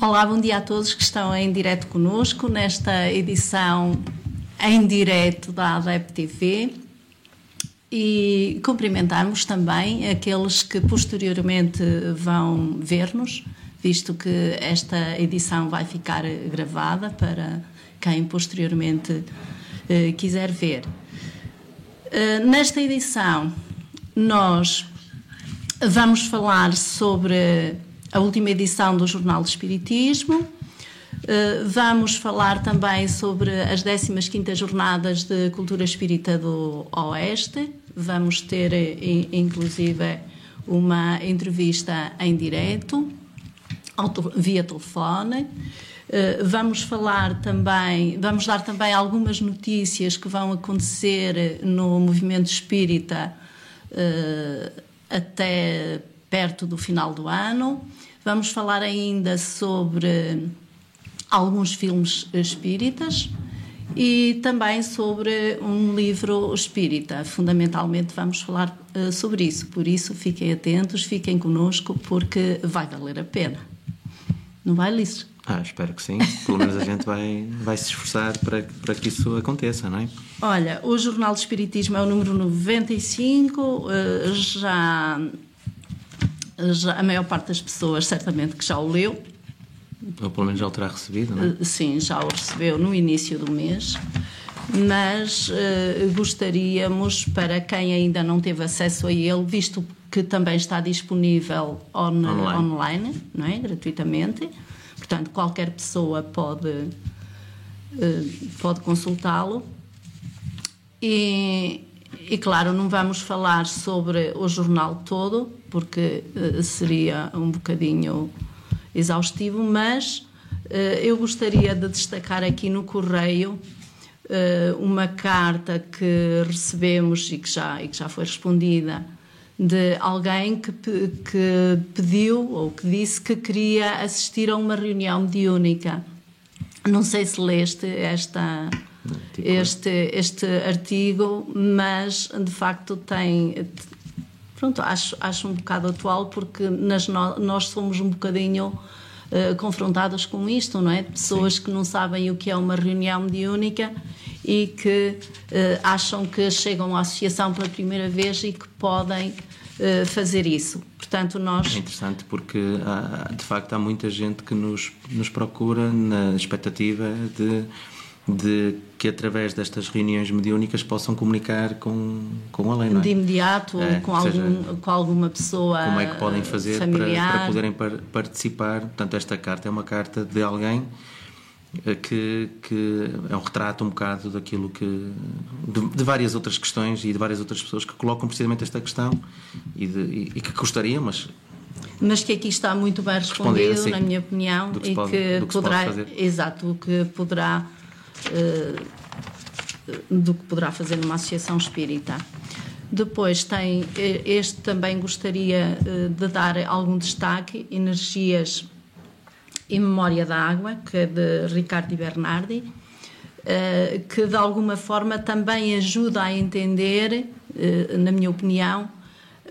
Olá, bom dia a todos que estão em direto conosco nesta edição em direto da ADEP TV e cumprimentarmos também aqueles que posteriormente vão ver-nos, visto que esta edição vai ficar gravada para quem posteriormente eh, quiser ver. Eh, nesta edição, nós vamos falar sobre a última edição do Jornal do Espiritismo. Uh, vamos falar também sobre as 15 Jornadas de Cultura Espírita do Oeste. Vamos ter, inclusive, uma entrevista em direto, via telefone. Uh, vamos falar também, vamos dar também algumas notícias que vão acontecer no movimento espírita até perto do final do ano. Vamos falar ainda sobre alguns filmes espíritas e também sobre um livro espírita. Fundamentalmente vamos falar uh, sobre isso. Por isso, fiquem atentos, fiquem conosco, porque vai valer a pena. Não vai, Liz? Ah, espero que sim. Pelo menos a gente vai, vai se esforçar para, para que isso aconteça, não é? Olha, o Jornal do Espiritismo é o número 95, uh, eh, já já, a maior parte das pessoas certamente que já o leu. Ou pelo menos já o terá recebido, não é? Eh, sim, já o recebeu no início do mês. Mas uh, gostaríamos, para quem ainda não teve acesso a ele, visto que também está disponível on, online. online, não é? gratuitamente, portanto, qualquer pessoa pode, uh, pode consultá-lo. E, e claro, não vamos falar sobre o jornal todo, porque uh, seria um bocadinho exaustivo, mas uh, eu gostaria de destacar aqui no correio uh, uma carta que recebemos e que já, e que já foi respondida de alguém que, que pediu ou que disse que queria assistir a uma reunião mediúnica. Não sei se leste esta, este, este artigo, mas de facto tem. Pronto, acho, acho um bocado atual porque nas, nós somos um bocadinho uh, confrontados com isto, não é? Pessoas Sim. que não sabem o que é uma reunião mediúnica e que uh, acham que chegam à associação pela primeira vez e que podem uh, fazer isso. Portanto, nós... É interessante porque, há, de facto, há muita gente que nos, nos procura na expectativa de de que através destas reuniões mediúnicas possam comunicar com, com a lei, não é? De imediato, é, com, algum, seja, com alguma pessoa Como é que podem fazer para, para, poderem par, participar? Portanto, esta carta é uma carta de alguém eh, que, que é um retrato um bocado daquilo que... De, de, várias outras questões e de várias outras pessoas que colocam precisamente esta questão e, de, e, e que gostariam, mas mas que aqui está muito bem respondido, assim, na minha opinião, que e pode, que, poderá, exato, o que poderá do que poderá fazer numa associação espírita. Depois tem, eh, este também gostaria eh, de dar algum destaque, Energias e Memória da Água, que é de Ricardo Bernardi, que de alguma forma também ajuda a entender, na minha opinião,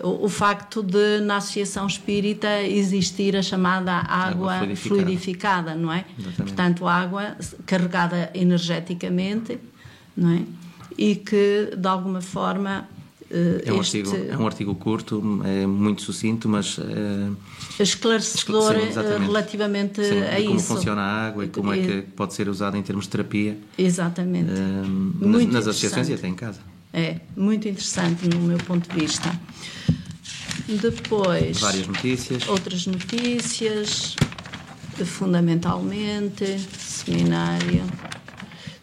o, o, facto de na Associação Espírita existir a chamada água, água fluidificada. fluidificada. não é? Exatamente. Portanto, água carregada energeticamente, não é? E que de alguma forma eh, é um, este... artigo, é um artigo curto, é muito sucinto, mas é, esclarecedor sim, eh, relativamente sim, a como isso. Como funciona a água e como é que pode ser usada em termos de terapia. Exatamente. nas, nas associações e até em casa. É, muito interessante no meu ponto de vista. Depois. Várias notícias. Outras notícias, fundamentalmente, seminário.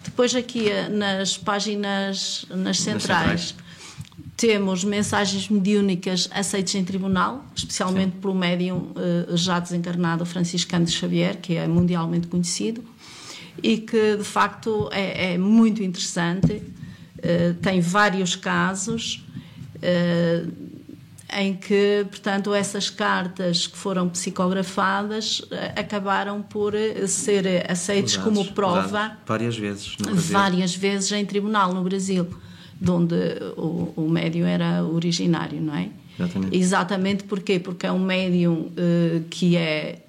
Depois, aqui eh, nas páginas, nas centrais, nas centrais. temos mensagens mediúnicas aceitas em tribunal, especialmente Sim. pelo médium uh, já desencarnado Franciscano de Xavier, que é mundialmente conhecido, e que de facto é, é muito interessante eh, tem vários casos uh, em que, portanto, essas cartas que foram psicografadas uh, acabaram por ser aceitas como prova várias vezes várias vezes em tribunal no Brasil, onde o, o médium era originário, não é? Exatamente. Exatamente porquê? Porque é um médium que é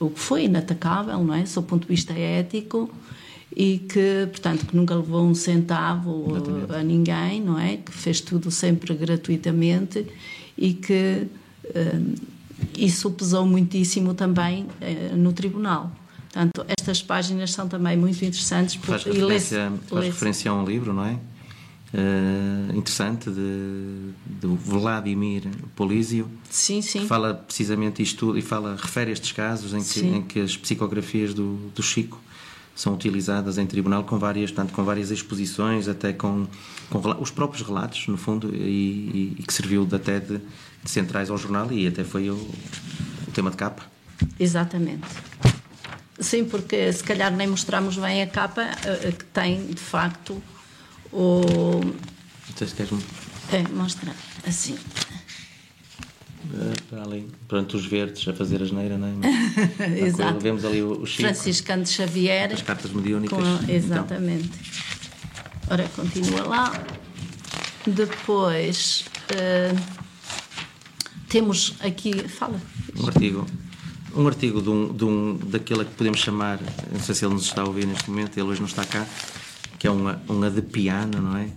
o que foi inatacável, não é? Do ponto de vista ético e que, portanto, que nunca levou um centavo Exatamente. a ninguém, não é? Que fez tudo sempre gratuitamente e que uh, isso pesou muitíssimo também uh, no tribunal. Portanto, estas páginas são também muito interessantes. Faz referência, faz referência a um livro, não é? Uh, interessante de, de Vladimir Polísio sim, sim. que fala precisamente isto e fala refere estes casos em que, em que as psicografias do, do Chico são utilizadas em tribunal com várias, portanto, com várias exposições, até com, com os próprios relatos, no fundo, e, e, que serviu de, até de, de, centrais ao jornal e até foi o, o tema de capa. Exatamente. Sim, porque se calhar nem mostramos bem a capa uh, que tem, de facto, o. Então, se queres... É, mostrar assim. Para ali, perante os verdes a fazer a geneira, não é? Exato. Vemos ali o, o Chico. Franciscano de Xavier. As cartas mediúnicas. Com, então. exatamente. Então. Ora, continua lá. Depois uh, temos aqui. Fala. Um artigo. Um artigo de um, de um, daquele que podemos chamar, não sei se ele nos está a ouvir neste momento, ele hoje não está cá, que é uma, uma de piano, não é?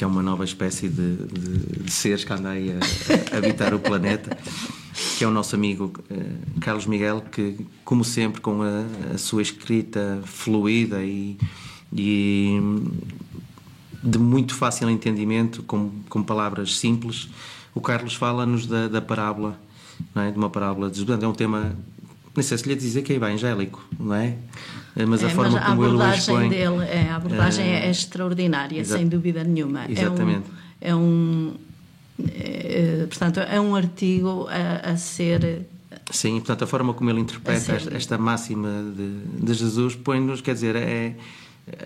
Que é uma nova espécie de, de, de seres que anda aí a, a, habitar o planeta, que é o nosso amigo uh, Carlos Miguel, que, como sempre, com a, a sua escrita fluida e, e, de muito fácil entendimento, com, com palavras simples, o Carlos fala-nos da, da parábola, é? de uma parábola de É um tema, não sei se lhe dizer que é evangélico, não é? Eh, mas a é, forma mas a como ele o expõe... Dele, é, a abordagem é, é extraordinária, sem dúvida nenhuma. Exatamente. É um, é um é, portanto, é um artigo a, a, ser... Sim, portanto, a forma como ele interpreta esta, esta, máxima de, de Jesus põe-nos, quer dizer, é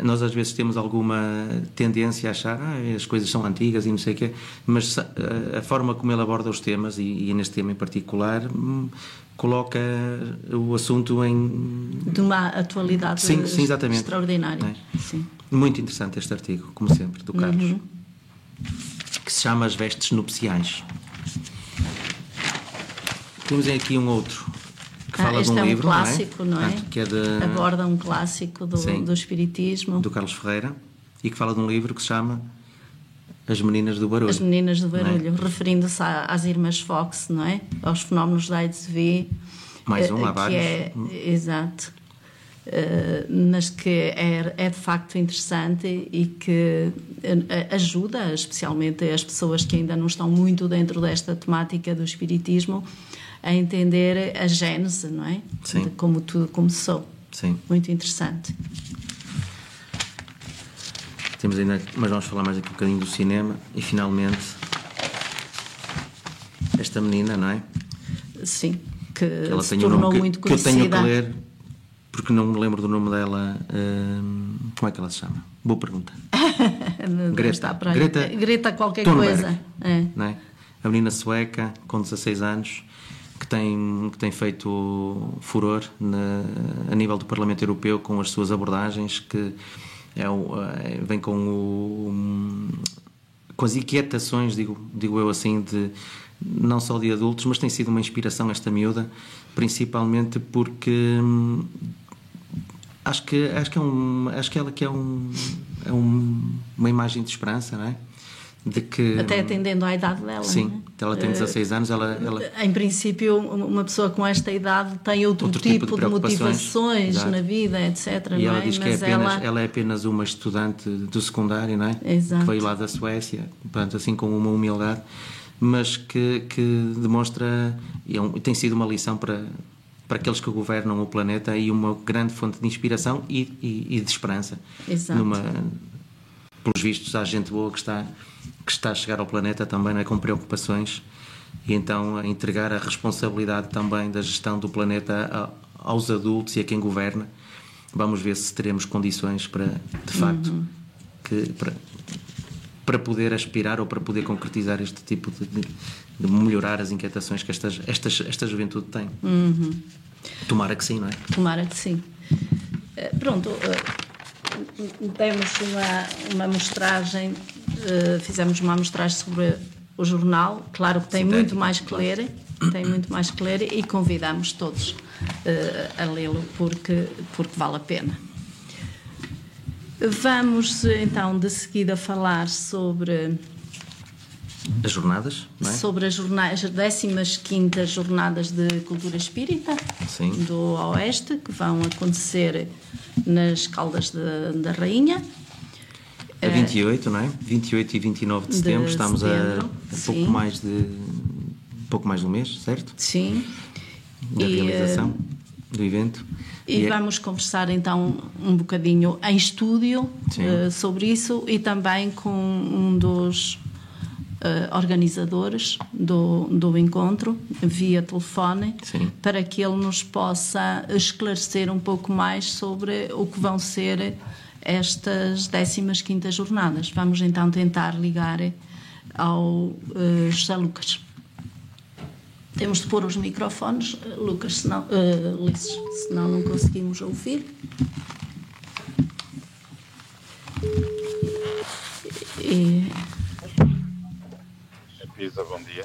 nós às vezes temos alguma tendência a achar ah, as coisas são antigas e não sei o quê, mas a, a, forma como ele aborda os temas, e, e neste tema em particular, hum, coloca o assunto em. De uma atualidade sim, sim, exatamente. extraordinária. É? Sim. Muito interessante este artigo, como sempre, do Carlos, uhum. que se chama As Vestes Nupciais. Temos aqui um outro que ah, fala de um, é um livro, clássico, não é? Não é? que é de... Aborda um clássico do, sim, do Espiritismo. Do Carlos Ferreira, e que fala de um livro que se chama as Meninas do Barulho. As Meninas do é? Barulho, é? referindo-se às irmãs Fox, não é? Aos fenómenos da AIDS-V. Mais um, há vários. É, exato. Uh, mas que é, é de facto interessante e que eh, ajuda, especialmente as pessoas que ainda não estão muito dentro desta temática do espiritismo, a entender a gênese, não é? Sim. De como tudo começou. Sim. Muito interessante. Temos ainda, mas vamos falar mais aqui um bocadinho do cinema e finalmente esta menina, não é? Sim, que, que ela se tornou muito conhecida. Que eu tenho que ler porque não me lembro do nome dela. Hum, como é que ela se chama? Boa pergunta. Greta. Greta. Greta qualquer Thunberg, coisa. É. Não é? A menina sueca com 16 anos que tem, que tem feito furor na, a nível do Parlamento Europeu com as suas abordagens que é, é, vem com o, com as inquietações, digo, digo eu assim, de não só de adultos, mas tem sido uma inspiração esta miúda, principalmente porque hum, acho que acho que é um acho que ela que é um é um, uma imagem de esperança, não é? De que até atendendo à idade dela sim é? ela tem 16 anos ela, ela, em princípio uma pessoa com esta idade tem outro, outro tipo, tipo, de, motivações Exato. na vida etc e ela é? diz que é apenas, ela... ela... é apenas uma estudante do secundário não é Exato. que veio lá da Suécia portanto assim com uma humildade mas que, que demonstra e é tem sido uma lição para para aqueles que governam o planeta e uma grande fonte de inspiração e, e, e de esperança Exato. Numa, pelos vistos há gente boa que está que está a chegar ao planeta também é, com preocupações e então a entregar a responsabilidade também da gestão do planeta aos adultos e a quem governa. Vamos ver se teremos condições para, de facto, uhum. que, para, para poder aspirar ou para poder concretizar este tipo de, de, de melhorar as inquietações que estas, estas, esta juventude tem. Uhum. Tomara que sim, não é? Tomara que sim. Uh, pronto, uh, temos uma, uma mostragem uh, fizemos uma amostragem sobre o jornal. Claro que tem muito mais que ler, tem muito mais que ler e convidamos todos uh, a lê-lo porque, porque vale a pena. Vamos então de seguida falar sobre as jornadas, é? Sobre as, jornadas, as 15 Jornadas de Cultura Espírita Sim. do Oeste, que vão acontecer nas Caldas da Rainha. A 28, não é? 28 e 29 de setembro, de estamos setembro, a, a pouco mais de um pouco mais de um mês, certo? Sim. Da e, realização do evento. E, e é- vamos é... conversar então um bocadinho em estúdio uh, sobre isso e também com um dos uh, organizadores do, do encontro via telefone Sim. para que ele nos possa esclarecer um pouco mais sobre o que vão ser estas 15 jornadas. Vamos então tentar ligar ao uh, José Lucas. Temos de pôr os microfones, Lucas, senão, uh, Ulisses, senão não conseguimos ouvir. E... Pisa, bom dia.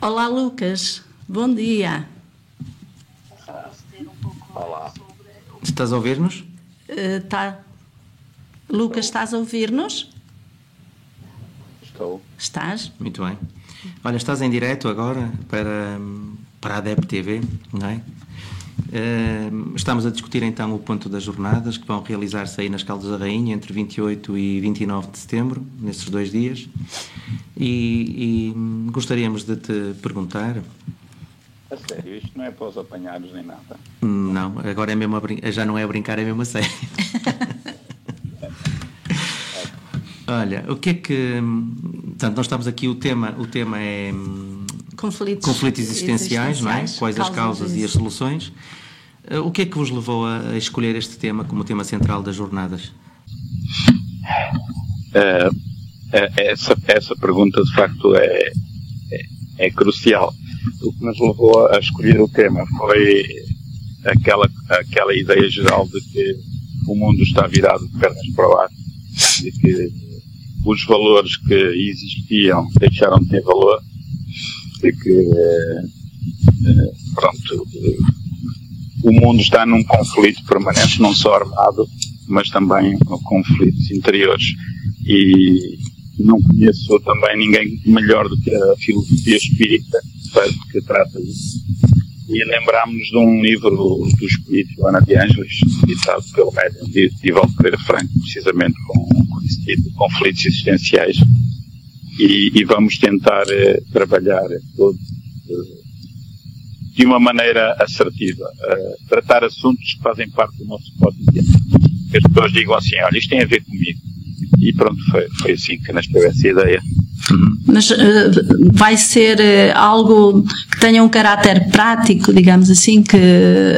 Olá, Lucas. Bom dia. Olá. Estás a ouvir-nos? Uh, tá. Lucas, estás a ouvir-nos? Estou. Estás? Muito bem. Olha, estás em direto agora para, para a ADEP TV, não é? Uh, estamos a discutir então o ponto das jornadas que vão realizar-se aí nas Caldas da Rainha entre 28 e 29 de setembro, nesses dois dias. E, e gostaríamos de te perguntar. A sério, isto não é para os apanhados nem nada. Não, agora é mesmo já não é a brincar, é mesmo a sério. Olha, o que é que. Portanto, nós estamos aqui, o tema, o tema é. Conflitos, conflitos existenciais, existenciais, não é? Quais as causas e as soluções. Eh, o que é que vos levou a escolher este tema como tema central das jornadas? Uh, essa, essa pergunta, de facto, é, é, é, crucial. O que nos levou a escolher o tema foi aquela, aquela ideia geral de que o mundo está virado de pernas para o ar, de que os valores que existiam deixaram de ter valor, de que, pronto, o mundo está num conflito permanente, não só armado, mas também conflitos interiores. E não conheço também ninguém melhor do que a filosofia espírita que trata disso. E lembrámos de um livro do espírito Joana de Ângeles, editado pelo médium de Divaldo Pereira Franco, precisamente com, com esse tipo de conflitos existenciais. E, e vamos tentar eh, trabalhar todo, eh, de uma maneira assertiva, uh, tratar assuntos que fazem parte do nosso cotidiano. As pessoas digam assim, olha, isto tem a ver comigo. E pronto, foi, foi assim que nasceu essa ideia. Mas uh, vai ser uh, algo que tenha um caráter prático, digamos assim, que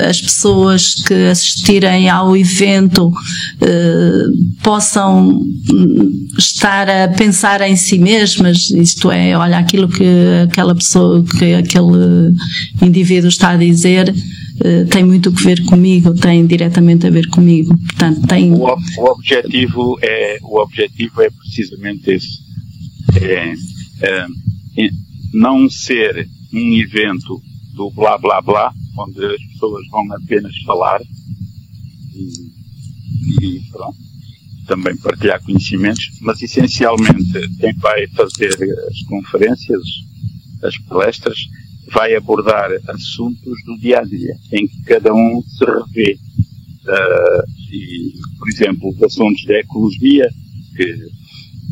as pessoas que assistirem ao evento uh, possam estar a pensar em si mesmas, isto é, olha, aquilo que aquela pessoa, que aquele indivíduo está a dizer, tem muito a ver comigo, tem diretamente a ver comigo. Portanto, tem... o, o objetivo é o objetivo é precisamente esse é, é, não ser um evento do blá blá blá, onde as pessoas vão apenas falar e, e pronto, também partilhar conhecimentos, mas essencialmente quem vai fazer as conferências, as palestras, vai abordar assuntos do dia a dia, em que cada um se revê. Uh, e, por exemplo, os assuntos da ecologia, que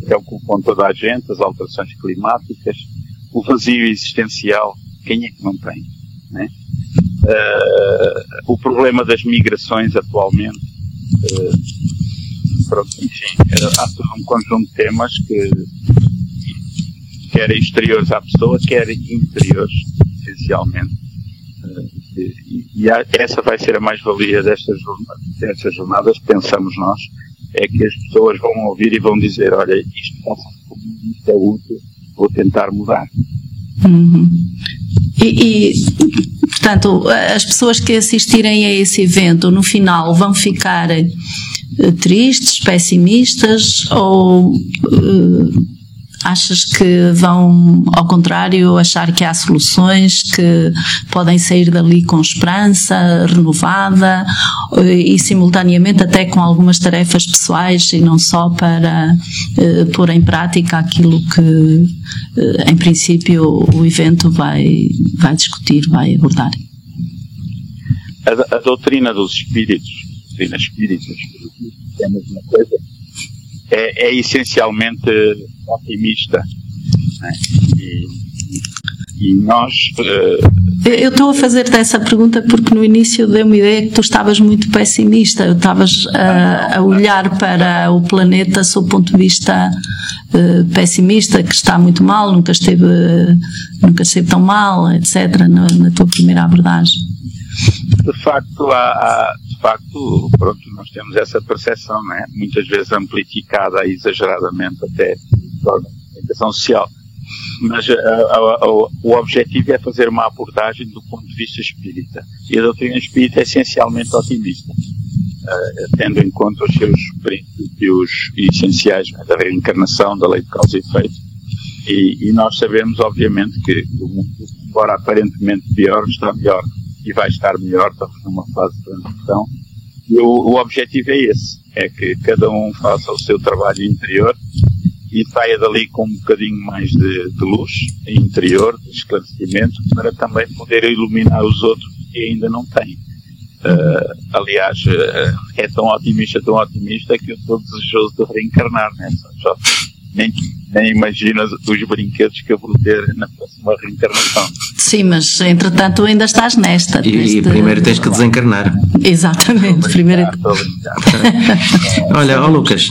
preocupam toda a gente, as alterações climáticas, o vazio existencial, quem é que não tem? Né? Uh, o problema das migrações atualmente, uh, pronto, enfim, há todo um conjunto de temas que quer exteriores à pessoa, quer interiores, essencialmente. Uh, e, e essa vai ser a mais-valia destas, destas jornadas, pensamos nós, é que as pessoas vão ouvir e vão dizer, olha, isto passa isto é útil, vou tentar mudar. Uhum. E, e, portanto, as pessoas que assistirem a esse evento, no final, vão ficar uh, tristes, pessimistas ou uh, Achas que vão, ao contrário, achar que há soluções que podem sair dali com esperança renovada e, simultaneamente, até com algumas tarefas pessoais e não só para eh, pôr em prática aquilo que, eh, em princípio, o evento vai, vai discutir, vai abordar? A, a doutrina dos espíritos, doutrina espírita, é a mesma coisa, é, é essencialmente otimista. Né? E, e, nós. Uh, eu estou a fazer-te essa pergunta porque no início deu-me ideia que tu estavas muito pessimista, eu estavas a, a, olhar para o planeta sob o ponto de vista uh, pessimista, que está muito mal, nunca esteve, nunca esteve tão mal, etc., na, na tua primeira abordagem. De facto, há, há, facto, pronto, nós temos essa percepção, né? muitas vezes amplificada exageradamente até da comunicação social. Mas a, a, a, o objetivo é fazer uma abordagem do ponto de vista espírita. E a doutrina espírita é essencialmente otimista, uh, tendo em conta os seus princípios essenciais né, da reencarnação, da lei de causa e efeito. E, e nós sabemos, obviamente, que o mundo, embora aparentemente pior, está melhor e vai estar melhor, estamos numa fase de transição. E o, o objetivo é esse, é que cada um faça o seu trabalho interior e saia dali com um bocadinho mais de, de luz interior, de esclarecimento, para também poder iluminar os outros que ainda não têm. Uh, aliás, uh, é tão otimista, tão otimista que eu estou desejoso de reencarnar, né? Só, nem, nem imaginas os brinquedos que eu vou ter na próxima reencarnação. Sim, mas entretanto ainda estás nesta. E, neste... primeiro tens que desencarnar. Exatamente. Primeiro... Olha, ó Lucas,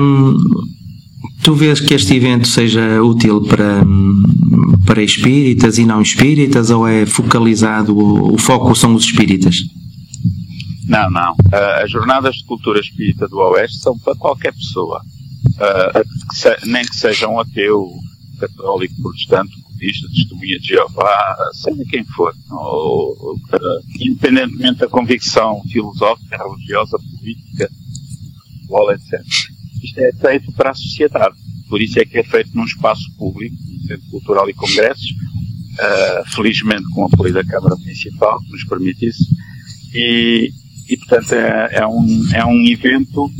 hum, tu vês que este evento seja útil para, para espíritas e não espíritas ou é focalizado, o, o foco são os espíritas? Não, não. Uh, as jornadas de cultura espírita do Oeste são para qualquer pessoa. Uh, nem que seja um ateu, católico, protestante, budista, testemunha de Jeová, seja quem for, ou, uh, independentemente da convicção filosófica, religiosa, política, futebol, etc. Isto é feito para a sociedade. Por isso é que é feito num espaço público, no Centro Cultural e Congressos, uh, felizmente com o apoio da Câmara Municipal, que nos permite isso. E, e portanto, é, é, um, é um evento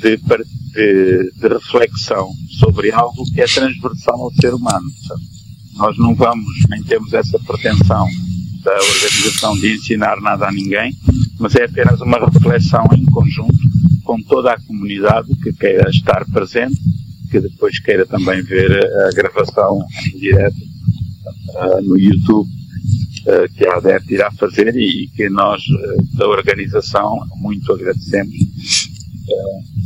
de, de, de, reflexão sobre algo que é transversal ao ser humano. Nós não vamos, nem temos essa pretensão da organização de ensinar nada a ninguém, mas é apenas uma reflexão em conjunto com toda a comunidade que queira estar presente, que depois queira também ver a gravação em direto uh, no YouTube uh, que a ADERT irá fazer e, que nós uh, da organização muito agradecemos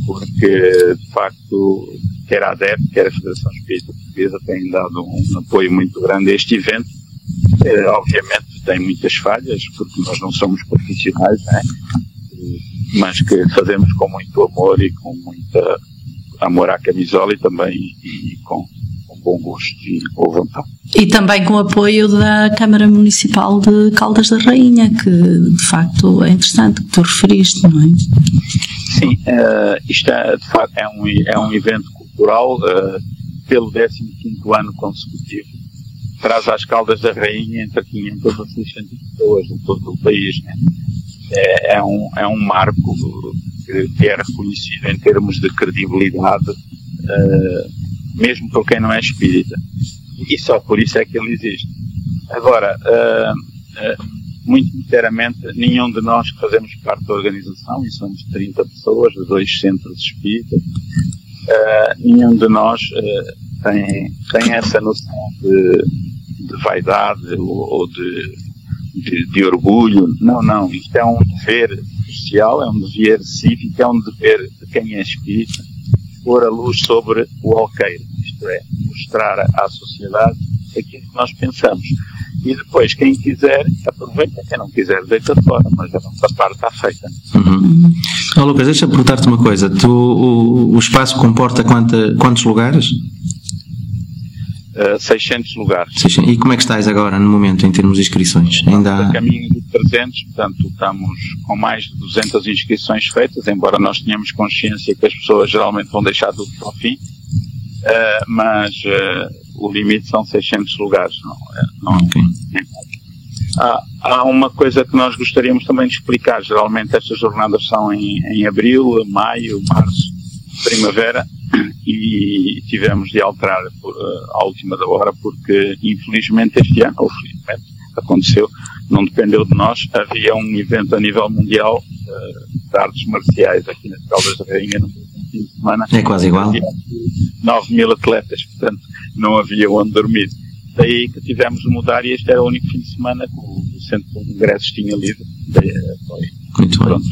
porque de facto quer a ADEP, quer a Federação Espírita Portuguesa têm dado um apoio muito grande a este evento. É, obviamente tem muitas falhas, porque nós não somos profissionais, né? mas que fazemos com muito amor e com muita amor à camisola e também e com, com bom gosto e boa vontade. E também com o apoio da Câmara Municipal de Caldas da Rainha, que de facto é interessante, que tu referiste, não é? Sim, uh, isto é, de facto é um, é um evento cultural uh, pelo 15 ano consecutivo. Traz às Caldas da Rainha entre 500 a 600 pessoas de todo o país. Né? É, é, um, é um marco que é reconhecido em termos de credibilidade, uh, mesmo por quem não é espírita. E só por isso é que ele existe. Agora, muito sinceramente, nenhum de nós que fazemos parte da organização, e somos 30 pessoas de dois centros espíritas, uh, nenhum de nós uh, tem, tem essa noção de, de vaidade ou, ou de, de, de, orgulho. Não, não. Isto é um dever social, é um dever cívico, é um dever de quem é espírita, pôr a luz sobre o alqueiro. Isto é, mostrar à sociedade aquilo que nós pensamos. E depois, quem quiser, aproveita, quem não quiser, deita fora, mas a nossa parte está feita. Uhum. Oh, Lucas, deixa-me perguntar-te uma coisa. Tu, o, o espaço comporta quanta, quantos lugares? Uh, 600 lugares. 600. E como é que estás agora, no momento, em termos de inscrições? Ainda há... A caminho de 300, portanto, estamos com mais de 200 inscrições feitas, embora nós tenhamos consciência que as pessoas geralmente vão deixar tudo para o fim uh, mas uh, o limite são 600 lugares. Não, é, não, okay. há, há, uma coisa que nós gostaríamos também de explicar. Geralmente estas jornadas são em, em abril, maio, março, primavera e tivemos de alterar por, uh, à última da hora porque infelizmente este ano, ou felizmente, aconteceu, não dependeu de nós, havia um evento a nível mundial uh, de artes marciais aqui nas Caldas da Rainha no fim de semana. É quase igual. 9 mil atletas, portanto não havia onde dormir. Daí que tivemos de mudar e este era o único fim de semana que o centro de ingressos tinha livre. Daí eh, foi Muito pronto,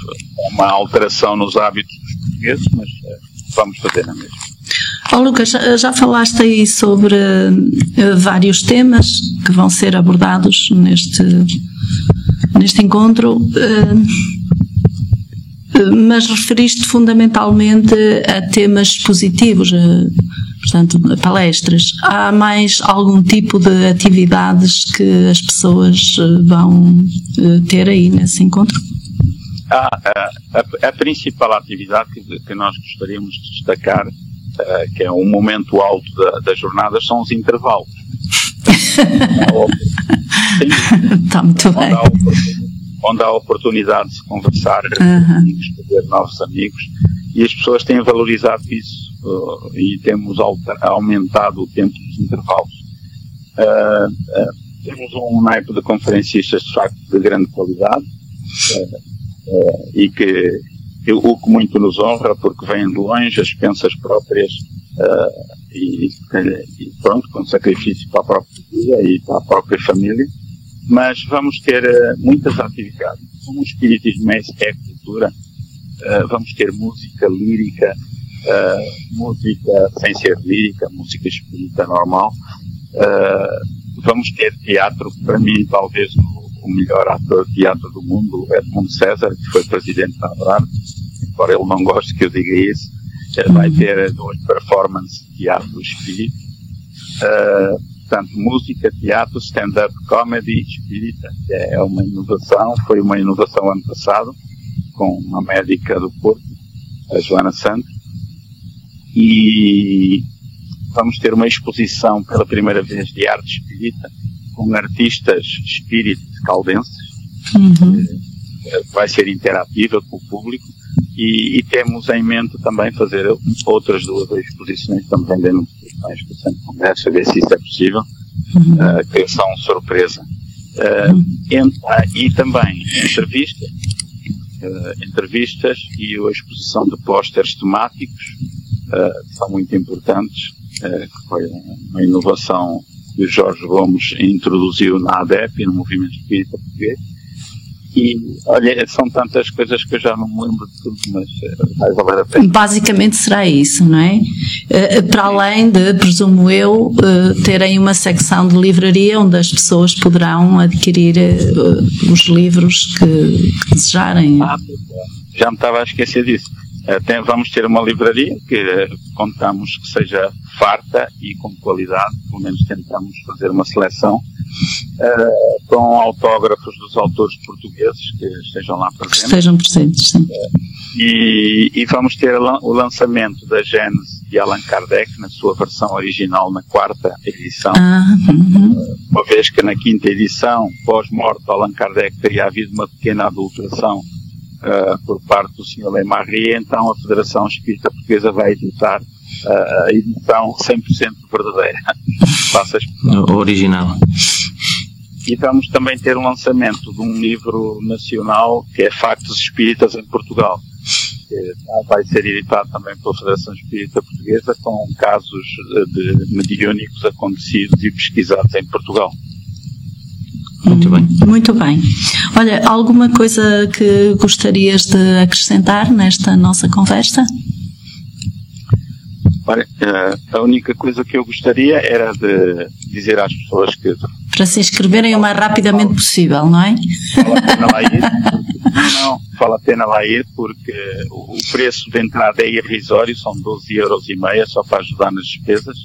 uma alteração nos hábitos dos portugueses, mas uh, vamos fazer na mesma. Oh, Lucas, já falaste aí sobre uh, vários temas que vão ser abordados neste, neste encontro, uh, mas referiste fundamentalmente a temas positivos, uh, portanto, palestras. Há mais algum tipo de atividades que as pessoas vão ter aí nesse encontro? Ah, a, a, a, principal atividade que, que nós gostaríamos de destacar uh, que é um momento alto da, das jornadas, são os intervalos. Está muito bem. Onde há oportunidade de se conversar, uhum. de fazer novos amigos, e as pessoas têm valorizado isso uh, e temos aumentado o tempo dos intervalos. Uh, uh, temos um naipe de conferencistas de facto de grande qualidade e que o que muito nos honra, porque vêm de longe, as pensas próprias e, e, pronto, com sacrifício para a própria vida e para a própria família. Mas vamos ter uh, muitas atividades. Como o espiritismo é, é cultura, uh, vamos ter música lírica, música sem ser lírica, música espírita normal. vamos ter teatro, para mim, talvez o, o melhor ator de teatro do mundo, Edmundo César, que foi presidente da Abrarte embora ele não goste que eu diga isso, vai ter duas performances de teatro espírita. Portanto, música, teatro, stand-up comedy espírita, que é uma inovação, foi uma inovação ano passado, com uma médica do Porto, a Joana Santos, e vamos ter uma exposição pela primeira vez de arte espírita, com artistas espíritas caldenses, uhum. vai ser interativa com o público, e, e, temos em mente também fazer outras duas exposições também dentro dos do Centro Congresso, a ver se isso é possível, uhum. uh, que são surpresa. Uh, e também entrevistas, uh, entrevistas e a exposição de pósteres temáticos, que são muito importantes, que foi uma inovação que o Jorge Gomes introduziu na ADEP, no Movimento Espírita Português, e olha, são tantas coisas que eu já não me lembro de tudo, mas eh, vai valer a pena. Basicamente será isso, não é? Eh, para além de, presumo eu, eh, terem uma secção de livraria onde as pessoas poderão adquirir os livros que, que desejarem. Ah, já me estava a esquecer disso. Vamos ter uma livraria que contamos que seja farta e com qualidade, pelo menos tentamos fazer uma seleção uh, com autógrafos dos autores portugueses que estejam lá presentes. Que estejam presentes, sim. E, e, vamos ter o lançamento da Gênese de Allan Kardec na sua versão original na quarta edição. Ah, uhum. Uma vez que na quinta edição, pós-morte Allan Kardec, teria havido uma pequena adulteração uh, por parte do Sr. Lemarie, então a Federação Espírita Portuguesa vai editar uh, a edição 100% verdadeira. Faça original. E vamos também ter um lançamento de um livro nacional que é Factos Espíritas em Portugal. Que vai ser editado também pela Federação Espírita Portuguesa com casos de mediúnicos acontecidos e pesquisados em Portugal. Muito bem. Muito bem. Olha, alguma coisa que gostarias de acrescentar nesta nossa conversa? Olha, eh, a única coisa que eu gostaria era de dizer às pessoas que. Para se inscreverem o mais rapidamente possível, não é? Vale a pena lá ir. Não, vale a pena lá ir porque o preço de entrada é irrisório, são 12 euros e meia só para ajudar nas despesas.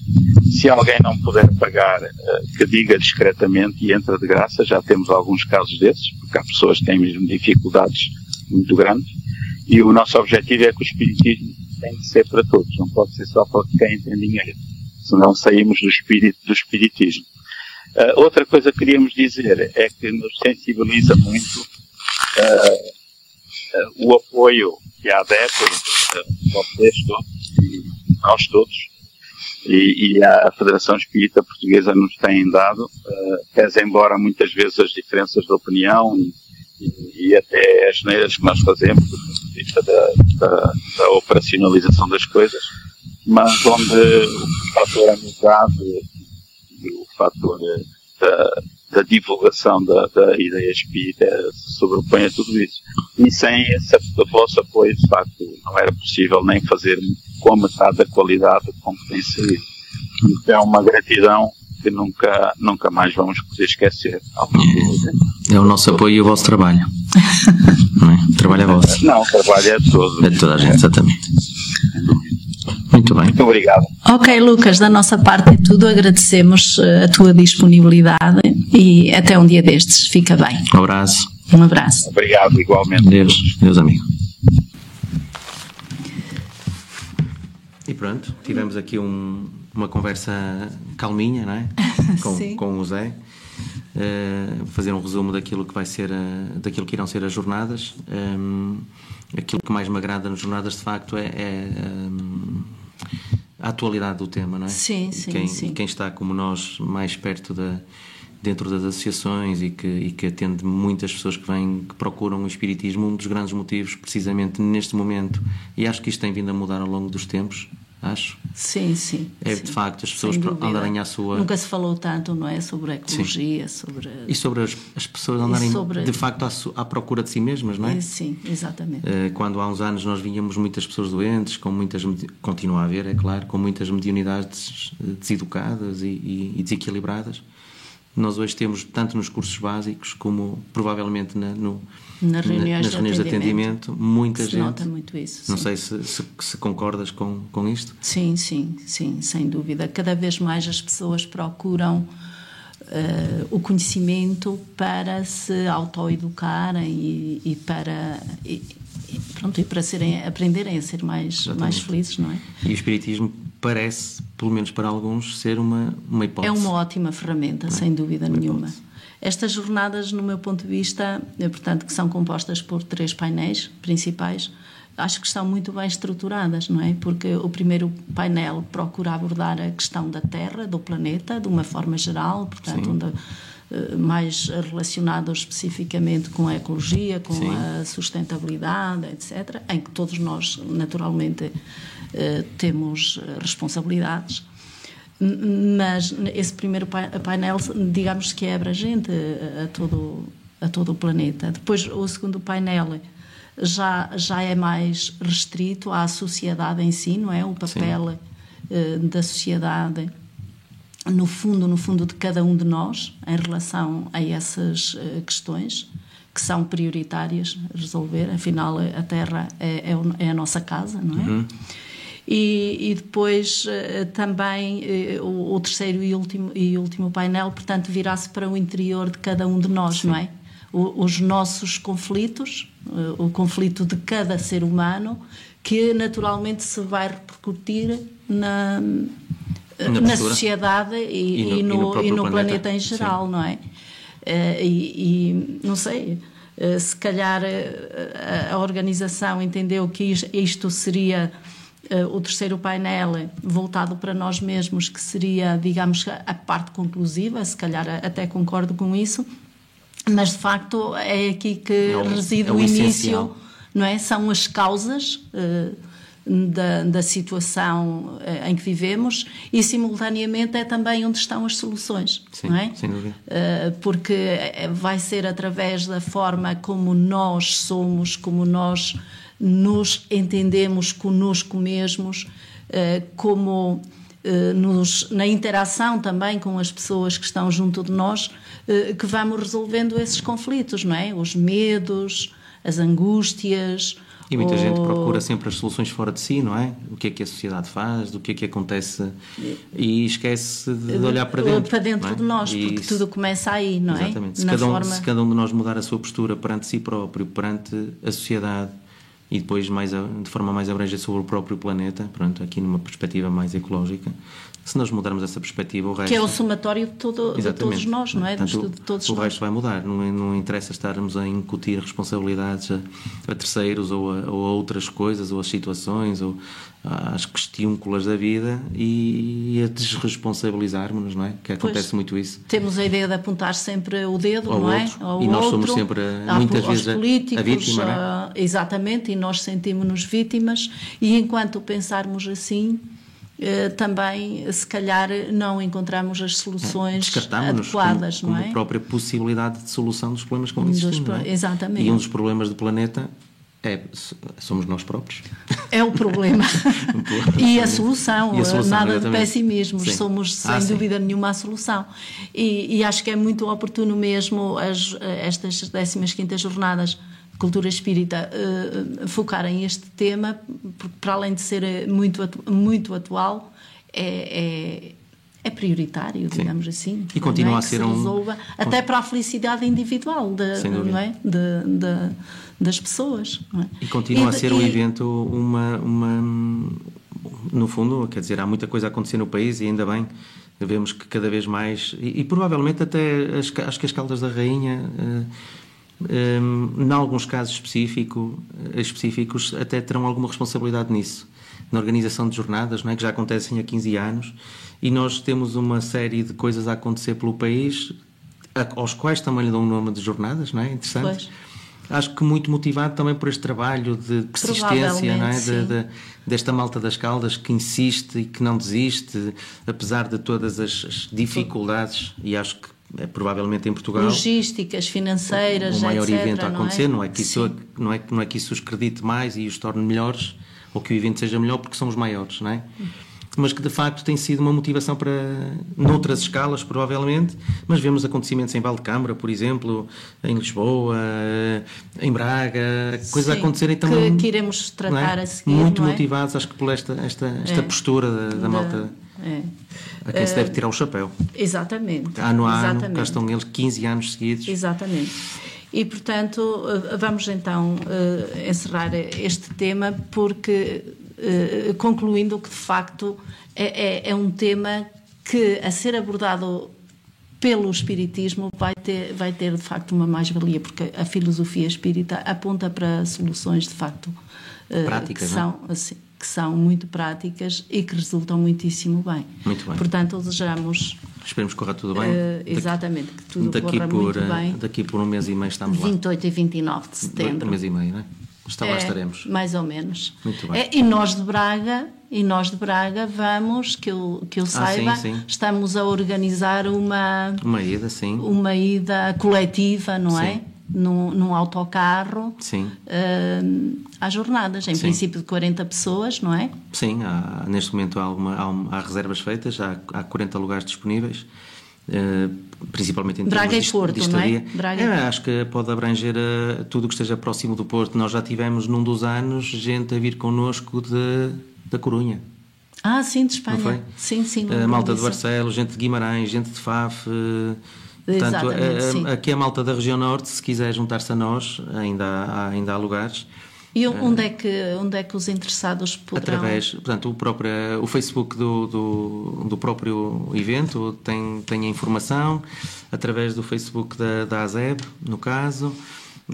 Se alguém não puder pagar, eh, que diga discretamente e entra de graça, já temos alguns casos desses, porque há pessoas que têm mesmo dificuldades muito grandes. E o nosso objetivo é que o Espiritismo tem de ser para todos, não pode ser só para quem tem dinheiro, senão saímos do espírito do espiritismo. Uh, outra coisa que queríamos dizer é que nos sensibiliza muito uh, uh, o apoio que a ADEP, vocês todos e nós todos, e, e, a Federação Espírita Portuguesa nos têm dado, pese embora muitas vezes as diferenças de opinião e, e, e até as neiras que nós fazemos, do ponto de vista da, da, da operacionalização das coisas, mas onde o fator amizade o fator da, da divulgação da, da, ideia espírita se sobrepõe a tudo isso. E sem esse vosso apoio, de facto, não era possível nem fazer com a metade da qualidade com que tem saído. Então, é uma gratidão que nunca, nunca mais vamos poder esquecer. É o nosso apoio e o vosso trabalho. não é? O trabalho é vosso. Não, o trabalho é de todos. É de toda a gente, exatamente. Muito bem. Muito obrigado. Ok, Lucas, da nossa parte é tudo. Agradecemos eh, a tua disponibilidade e até um dia destes. Fica bem. Um abraço. Um abraço. Obrigado, igualmente. Deus, Deus amigo. E pronto, tivemos aqui um, uma conversa calminha, não é? Com, Sim. com o Zé. Uh, fazer um resumo daquilo que vai ser, uh, daquilo que irão ser as jornadas. Um, aquilo que mais me agrada nas jornadas, de facto, é, é um, a atualidade do tema, não é? Sim, sim, quem, sim. Quem está como nós mais perto da dentro das associações e que, e que atende muitas pessoas que vêm, que procuram o espiritismo, um dos grandes motivos, precisamente neste momento, e acho que isto tem vindo a mudar ao longo dos tempos, acho. Sim, sim. É sim. de facto as pessoas andarem à sua. Nunca se falou tanto, não é? Sobre a ecologia, sim. sobre. E sobre as, as pessoas andarem sobre... de facto à, à, procura de si mesmas, não é? Sim, exatamente. Eh, quando há uns anos nós víamos muitas pessoas doentes, com muitas. continua a haver, é claro, com muitas mediunidades deseducadas e, e, e desequilibradas nós hoje temos, tanto nos cursos básicos como provavelmente na, no, nas reuniões, nas reuniões de, atendimento, de atendimento muita se gente. nota muito isso. Não sim. sei se, se, se, concordas com, com isto. Sim, sim, sim, sem dúvida. Cada vez mais as pessoas procuram uh, o conhecimento para se autoeducarem e, e para. E, pronto, e para serem, aprenderem a ser mais, mais felizes, não é? E o Espiritismo parece, pelo menos para alguns, ser uma, uma hipótese. É uma ótima ferramenta, é? sem dúvida uma nenhuma. Hipótese. Estas jornadas, no meu ponto de vista, é, portanto, que são compostas por três painéis principais, acho que estão muito bem estruturadas, não é? Porque o primeiro painel procura abordar a questão da Terra, do planeta, de uma forma geral, portanto, onde, eh, mais relacionado especificamente com a ecologia, com Sim. a sustentabilidade, etc., em que todos nós, naturalmente, eh, temos responsabilidades mas esse primeiro painel, digamos que é abrangente a, todo, a todo o planeta. Depois, o segundo painel já, já é mais restrito à sociedade em si, não é? O papel uh, da sociedade no fundo, no fundo de cada um de nós em relação a essas uh, questões que são prioritárias resolver. Afinal, a Terra é, é, é a nossa casa, não é? Uhum. E, e depois uh, também uh, o, o, terceiro e último, e último painel, portanto, virá-se para o interior de cada um de nós, Sim. não é? O, os nossos conflitos, uh, o conflito de cada ser humano, que naturalmente se vai repercutir na, na, na sociedade e, e, no, e, no, e no, planeta, planeta em geral, Sim. não é? e, não sei, se calhar a, organização entendeu que isto seria o terceiro painel voltado para nós mesmos, que seria, digamos, a parte conclusiva, se calhar até concordo com isso, mas de facto é aqui que é reside é o, início, essencial. não é? São as causas. Uh, da, da, situação uh, em que vivemos e simultaneamente é também onde estão as soluções, Sim, não é? Sem dúvida. Porque vai ser através da forma como nós somos, como nós nos entendemos conosco mesmos, eh, como eh, nos, na interação também com as pessoas que estão junto de nós, eh, que vamos resolvendo esses conflitos, não é? Os medos, as angústias. E muita ou... gente procura sempre as soluções fora de si, não é? O que é que a sociedade faz, do que é que acontece e esquece de olhar para dentro. Para dentro é? de nós, porque isso... tudo começa aí, não é? Exatamente. Se cada, um, forma... se cada um de nós mudar a sua postura perante si próprio, perante a sociedade, e depois mais de forma mais abrangente sobre o próprio planeta, pronto, aqui numa perspectiva mais ecológica. Se nós mudarmos essa perspectiva, o resto. Que é o somatório de, todo, de todos nós, não é? Portanto, de todos o nós. resto vai mudar. Não, não interessa estarmos a incutir responsabilidades a, a terceiros ou a, ou a, outras coisas, ou as situações, ou às questiúnculas da vida e, a desresponsabilizarmos-nos, não é? Que acontece pois, muito isso. Temos a ideia de apontar sempre o dedo, ao não é? outro, é? e nós outro, somos sempre, muitas vezes, políticos, a vítima, não é? Exatamente, e nós sentimos-nos vítimas, e enquanto pensarmos assim eh, também, se calhar, não encontramos as soluções adequadas, como, não é? Como a própria possibilidade de solução dos problemas que vão existindo. Dos, é? Exatamente. E um dos problemas do planeta é, somos nós próprios. É o problema. e a solução, e a solução nada de pessimismo, sim. somos sem ah, dúvida sim. nenhuma a solução. E, e, acho que é muito oportuno mesmo as, estas 15 jornadas cultura espírita uh, focarem este tema, porque para além de ser eh, muito, atu muito atual, é, é, é prioritário, Sim. digamos assim. E continua é? a ser se resolva, um. Até para a felicidade individual de, não é? de, de das pessoas. É? E continua e, a ser e... um evento, uma, uma. No fundo, quer dizer, há muita coisa a acontecer no país e ainda bem. Vemos que cada vez mais. E, e provavelmente até as, acho que as Caldas da Rainha. Uh, um, em alguns casos específico, eh, específicos, até terão alguma responsabilidade nisso, na organização de jornadas, não é? que já acontecem há 15 anos, e nós temos uma série de coisas a acontecer pelo país, aos quais também lhe dão o nome de jornadas, não é? Interessante. Pois. Acho que muito motivado também por este trabalho de persistência, não é? De, de, desta malta das caldas que insiste e que não desiste, apesar de todas as dificuldades, e acho que é, provavelmente em Portugal. Logísticas, financeiras, o maior etc, evento a acontecer, não é? Não é, que isso, não, é, não é que isso os acredite mais e os torne melhores, ou que o evento seja melhor porque são os maiores, não é? Mas que de facto tem sido uma motivação para, noutras escalas, provavelmente, mas vemos acontecimentos em Valdecâmara, por exemplo, em Lisboa, em Braga, coisas a acontecerem também. Que, iremos tratar é? a seguir. Muito é? motivados, acho que por esta, esta, esta é. postura da, da, da malta. É a quem se deve tirar o chapéu. Exatamente. Ano a ano, cá estão eles 15 anos seguidos. Exatamente. E, portanto, eh, vamos então encerrar este tema, porque, uh, concluindo que, de facto, é, é, é um tema que, a ser abordado pelo Espiritismo, vai ter, vai ter de facto uma mais-valia, porque a filosofia espírita aponta para soluções, de facto, Práticas, que são, é? assim, que são muito práticas e que resultam muitíssimo bem. Muito bem. Portanto, desejamos. Esperemos que corra tudo bem. Uh, exatamente, que tudo daqui corra por, muito eh, bem. Daqui por um mês e meio estamos 28 lá. 28 e 29 de setembro. Um mês e meio, não é? Está lá é, estaremos. Mais ou menos. Muito bem. É, e nós de Braga, e nós de Braga vamos, que eu, que eu saiba, ah, sim, sim. estamos a organizar uma... Uma ida, sim. Uma ida coletiva, não é? sim. é? num, num autocarro Sim. Uh, há jornadas, em Sim. princípio de 40 pessoas, não é? Sim, há, neste momento há, uma, há, há reservas feitas, há, há 40 lugares disponíveis. Uh, principalmente em Braga e Porto, de, não é? Braga. É, acho que pode abranger uh, tudo o que esteja próximo do Porto. Nós já tivemos num dos anos gente a vir connosco de, da Corunha. Ah, sim, de Espanha. Não foi? Sim, sim. Uh, malta de Barcelos, gente de Guimarães, gente de Faf. Uh, Portanto, a, a, aqui a malta da região norte, se quiser juntar-se a nós, ainda há, ainda há lugares. E onde é que, onde é que os interessados poderão... Através, portanto, o, próprio, o Facebook do, do, do próprio evento tem, tem a informação, através do Facebook da, da ASEB, no caso,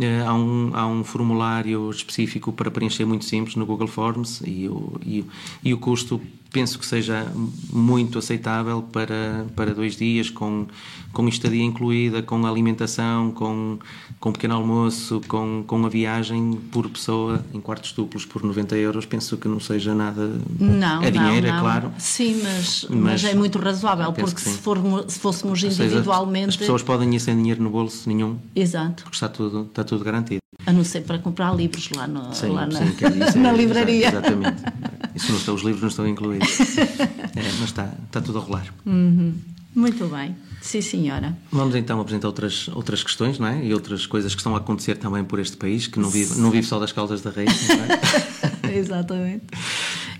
eh, há um, há um formulário específico para preencher muito simples no Google Forms e o, e, e o custo penso que seja muito aceitável para, para dois dias, com, com estadia incluída, com alimentação, com, com pequeno almoço, com, com a viagem por pessoa em quartos duplos por 90 euros. Penso que não seja nada. Não, é dinheiro, não, é claro. Sim, mas, mas, mas é muito razoável, porque se, formos, se fôssemos individualmente. Seja, as pessoas podem ir sem dinheiro no bolso nenhum. Exato. Porque está tudo, está tudo garantido. A não ser para comprar livros lá, no, sim, lá na, sim, é, na livraria. Exatamente. Isso não está, os livros não estão incluídos. É, mas está, está tudo a rolar. Uhum. Muito bem. Sim, senhora. Vamos então apresentar outras, outras questões, não é? E outras coisas que estão a acontecer também por este país, que não vive, não vive só das caldas da raiz, é? Exatamente.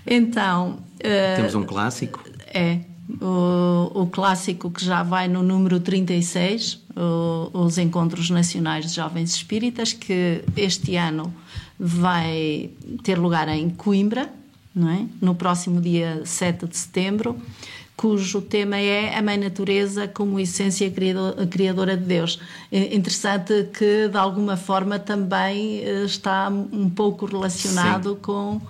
Então. Uh, Temos um clássico. É. O, o, clássico que já vai no número 36, o, os Encontros Nacionais de Jovens Espíritas, que este ano vai ter lugar em Coimbra, não é? no próximo dia 7 de setembro, cujo tema é a Mãe Natureza como essência criadora de Deus. É interessante que, de alguma forma, também eh, está um pouco relacionado Sim. com.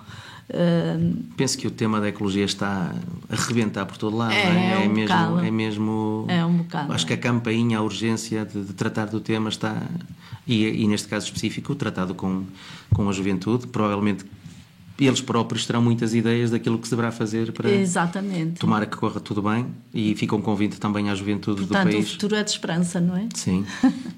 Uh, Penso que o tema da ecologia está a rebentar por todo lado. É, é? É, um mesmo, é mesmo. É um bocado. Acho que a campainha, a urgência de, de tratar do tema está. E, e, neste caso específico, tratado com, com a juventude, provavelmente eles próprios terão muitas ideias daquilo que se deverá fazer para Exatamente. tomara que corra tudo bem e fica um convite também à juventude Portanto, do país. o futuro é de esperança, não é? Sim.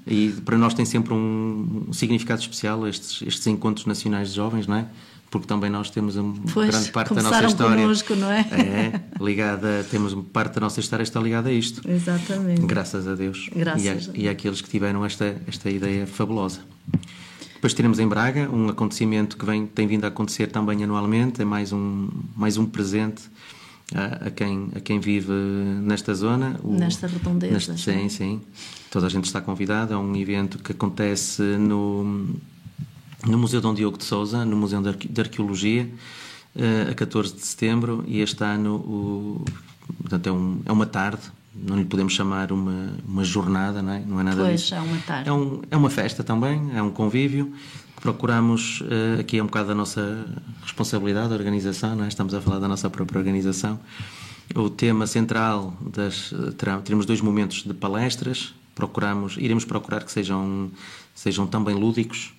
e para nós tem sempre um significado especial estes, estes encontros nacionais de jovens, não é? Porque também nós temos uma pois, grande parte da nossa história. Connosco, não é? É, ligada, temos parte da nossa história está ligada a isto. Exatamente. Graças a Deus. Graças e, a, a, e àqueles que tiveram esta, esta ideia fabulosa. Depois teremos em Braga um acontecimento que vem, tem vindo a acontecer também anualmente, é mais um, mais um presente a, a quem, a quem vive nesta zona. O, nesta redondeza. Neste, sim, sim. Toda a gente está convidada. É um evento que acontece no, no Museu Dom Diogo de Souza, no Museu de Arqueologia, eh, a 14 de setembro, e este ano o, portanto, é, um, é uma tarde não lhe podemos chamar uma, uma jornada, não é? Não é nada pois, disso. é uma tarde. É, um, é uma festa também, é um convívio. Procuramos, uh, aqui é um bocado da nossa responsabilidade, a organização, não é? Estamos a falar da nossa própria organização. O tema central das. Terá, teremos dois momentos de palestras, procuramos, iremos procurar que sejam, sejam também lúdicos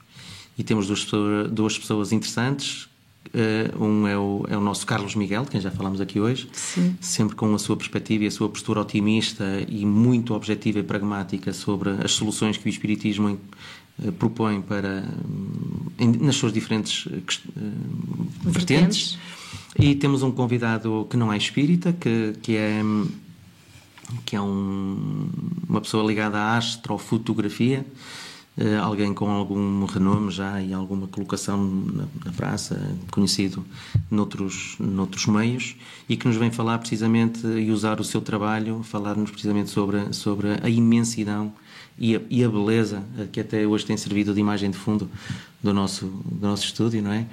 e temos duas, duas pessoas interessantes Uh, um é o, é o nosso Carlos Miguel, quem já falamos aqui hoje, Sim. sempre com a sua perspectiva e a sua postura otimista e muito objetiva e pragmática sobre as soluções que o Espiritismo uh, propõe para, em, nas suas diferentes uh, vertentes. E temos um convidado que não é espírita, que, que é, que é um, uma pessoa ligada à astrofotografia Uh, alguém com algum renome já e alguma colocação na, na, praça, conhecido noutros, noutros meios, e que nos vem falar precisamente e usar o seu trabalho, falar-nos precisamente sobre, sobre a imensidão e a, e a, beleza que até hoje tem servido de imagem de fundo do nosso, do nosso estúdio, não é?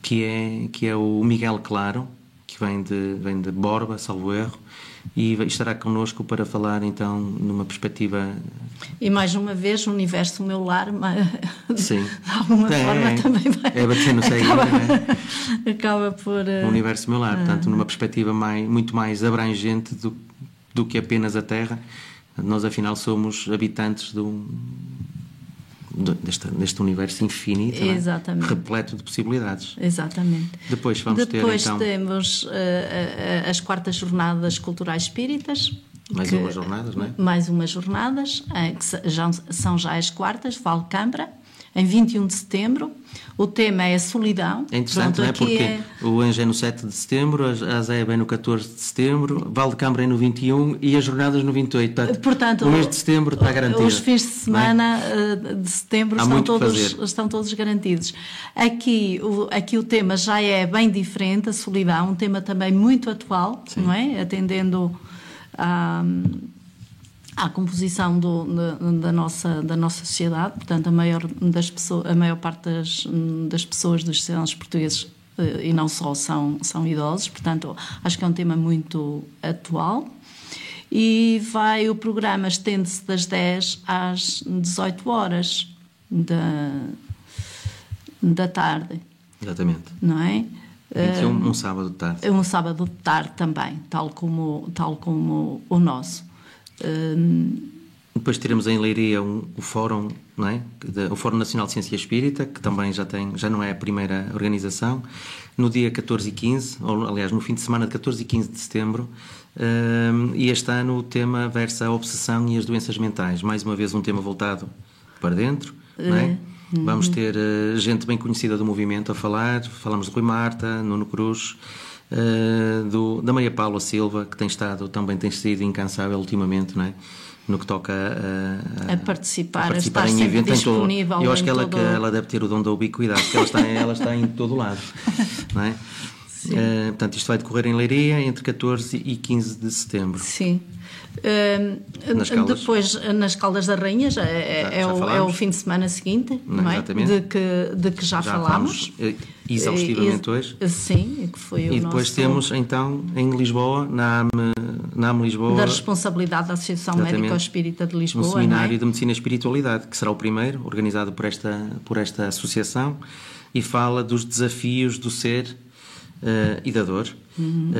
Que é, que é o Miguel Claro, que vem de, vem de Borba, salvo erro, e estará connosco para falar então numa perspectiva e mais uma vez o universo o meu lar Sim. de alguma é, forma é, também vai é bater no acaba, é? acaba por o universo meu lar uh, portanto numa perspectiva mais, muito mais abrangente do, do que apenas a Terra nós afinal somos habitantes de um deste, deste universo infinito, é? repleto de possibilidades. Exatamente. Depois vamos Depois ter então. temos uh, as quartas jornadas culturais espíritas. Mais que, umas jornadas, não é? Mais umas jornadas, uh, que já, são já as quartas, Valcambra em 21 de setembro. O tema é a solidão. É interessante, Pronto, não é? Porque é... o Anjo é no é7 de setembro, a Zé é no 14 de setembro, Valdecambra é no 21 e as jornadas no 28. Portanto, Portanto o mês de setembro está garantido. Os fins de semana é? de setembro estão todos, estão todos garantidos. Aqui o, aqui o tema já é bem diferente, a solidão, um tema também muito atual, Sim. não é? Atendendo a à composição do, da, nossa, da nossa sociedade, portanto, a maior, das pessoas, a maior parte das, das pessoas dos cidadãos portugueses eh, e não só são, são idosos, portanto, acho que é um tema muito atual. E vai, o programa estende-se das 10 às 18 horas da, da tarde. Exatamente. Não é? um, um sábado de tarde. Um sábado de tarde também, tal como, tal como o nosso. Depois teremos em Leiria um, o Fórum, não é? o Fórum Nacional de Ciência Espírita, que também já, tem, já não é a primeira organização, no dia 14 e 15, ou aliás no fim de semana de 14 e 15 de setembro, um, e este ano o tema versa a obsessão e as doenças mentais. Mais uma vez um tema voltado para dentro, não é? Uhum. Vamos ter uh, gente bem conhecida do movimento a falar, falamos de Rui Marta, Nuno Cruz, uh, do, da Maria Paula Silva, que tem estado, também tem sido incansável ultimamente, não é? no que toca a, a, a participar, a participar em eventos disponível Eu acho que ela, todo... que ela deve ter o dom da ubiquidade, porque ela está, ela está em todo lado, não é? Uh, portanto, isto vai decorrer em Leiria entre 14 e 15 de setembro. Sim. Uh, nas Caldas. Depois, nas Caldas da Rainha, já é, já, é, o, é, o, fim de semana seguinte, não, não é? De que, de que já, já falámos. Eh, exaustivamente hoje. Sim, que foi o E depois nosso... temos, então, em Lisboa, na AM, na AM Lisboa... Da responsabilidade da Associação Médica Espírita de Lisboa, Um seminário é? de Medicina e Espiritualidade, que será o primeiro, organizado por esta, por esta associação, e fala dos desafios do ser uh, e da dor. Uhum.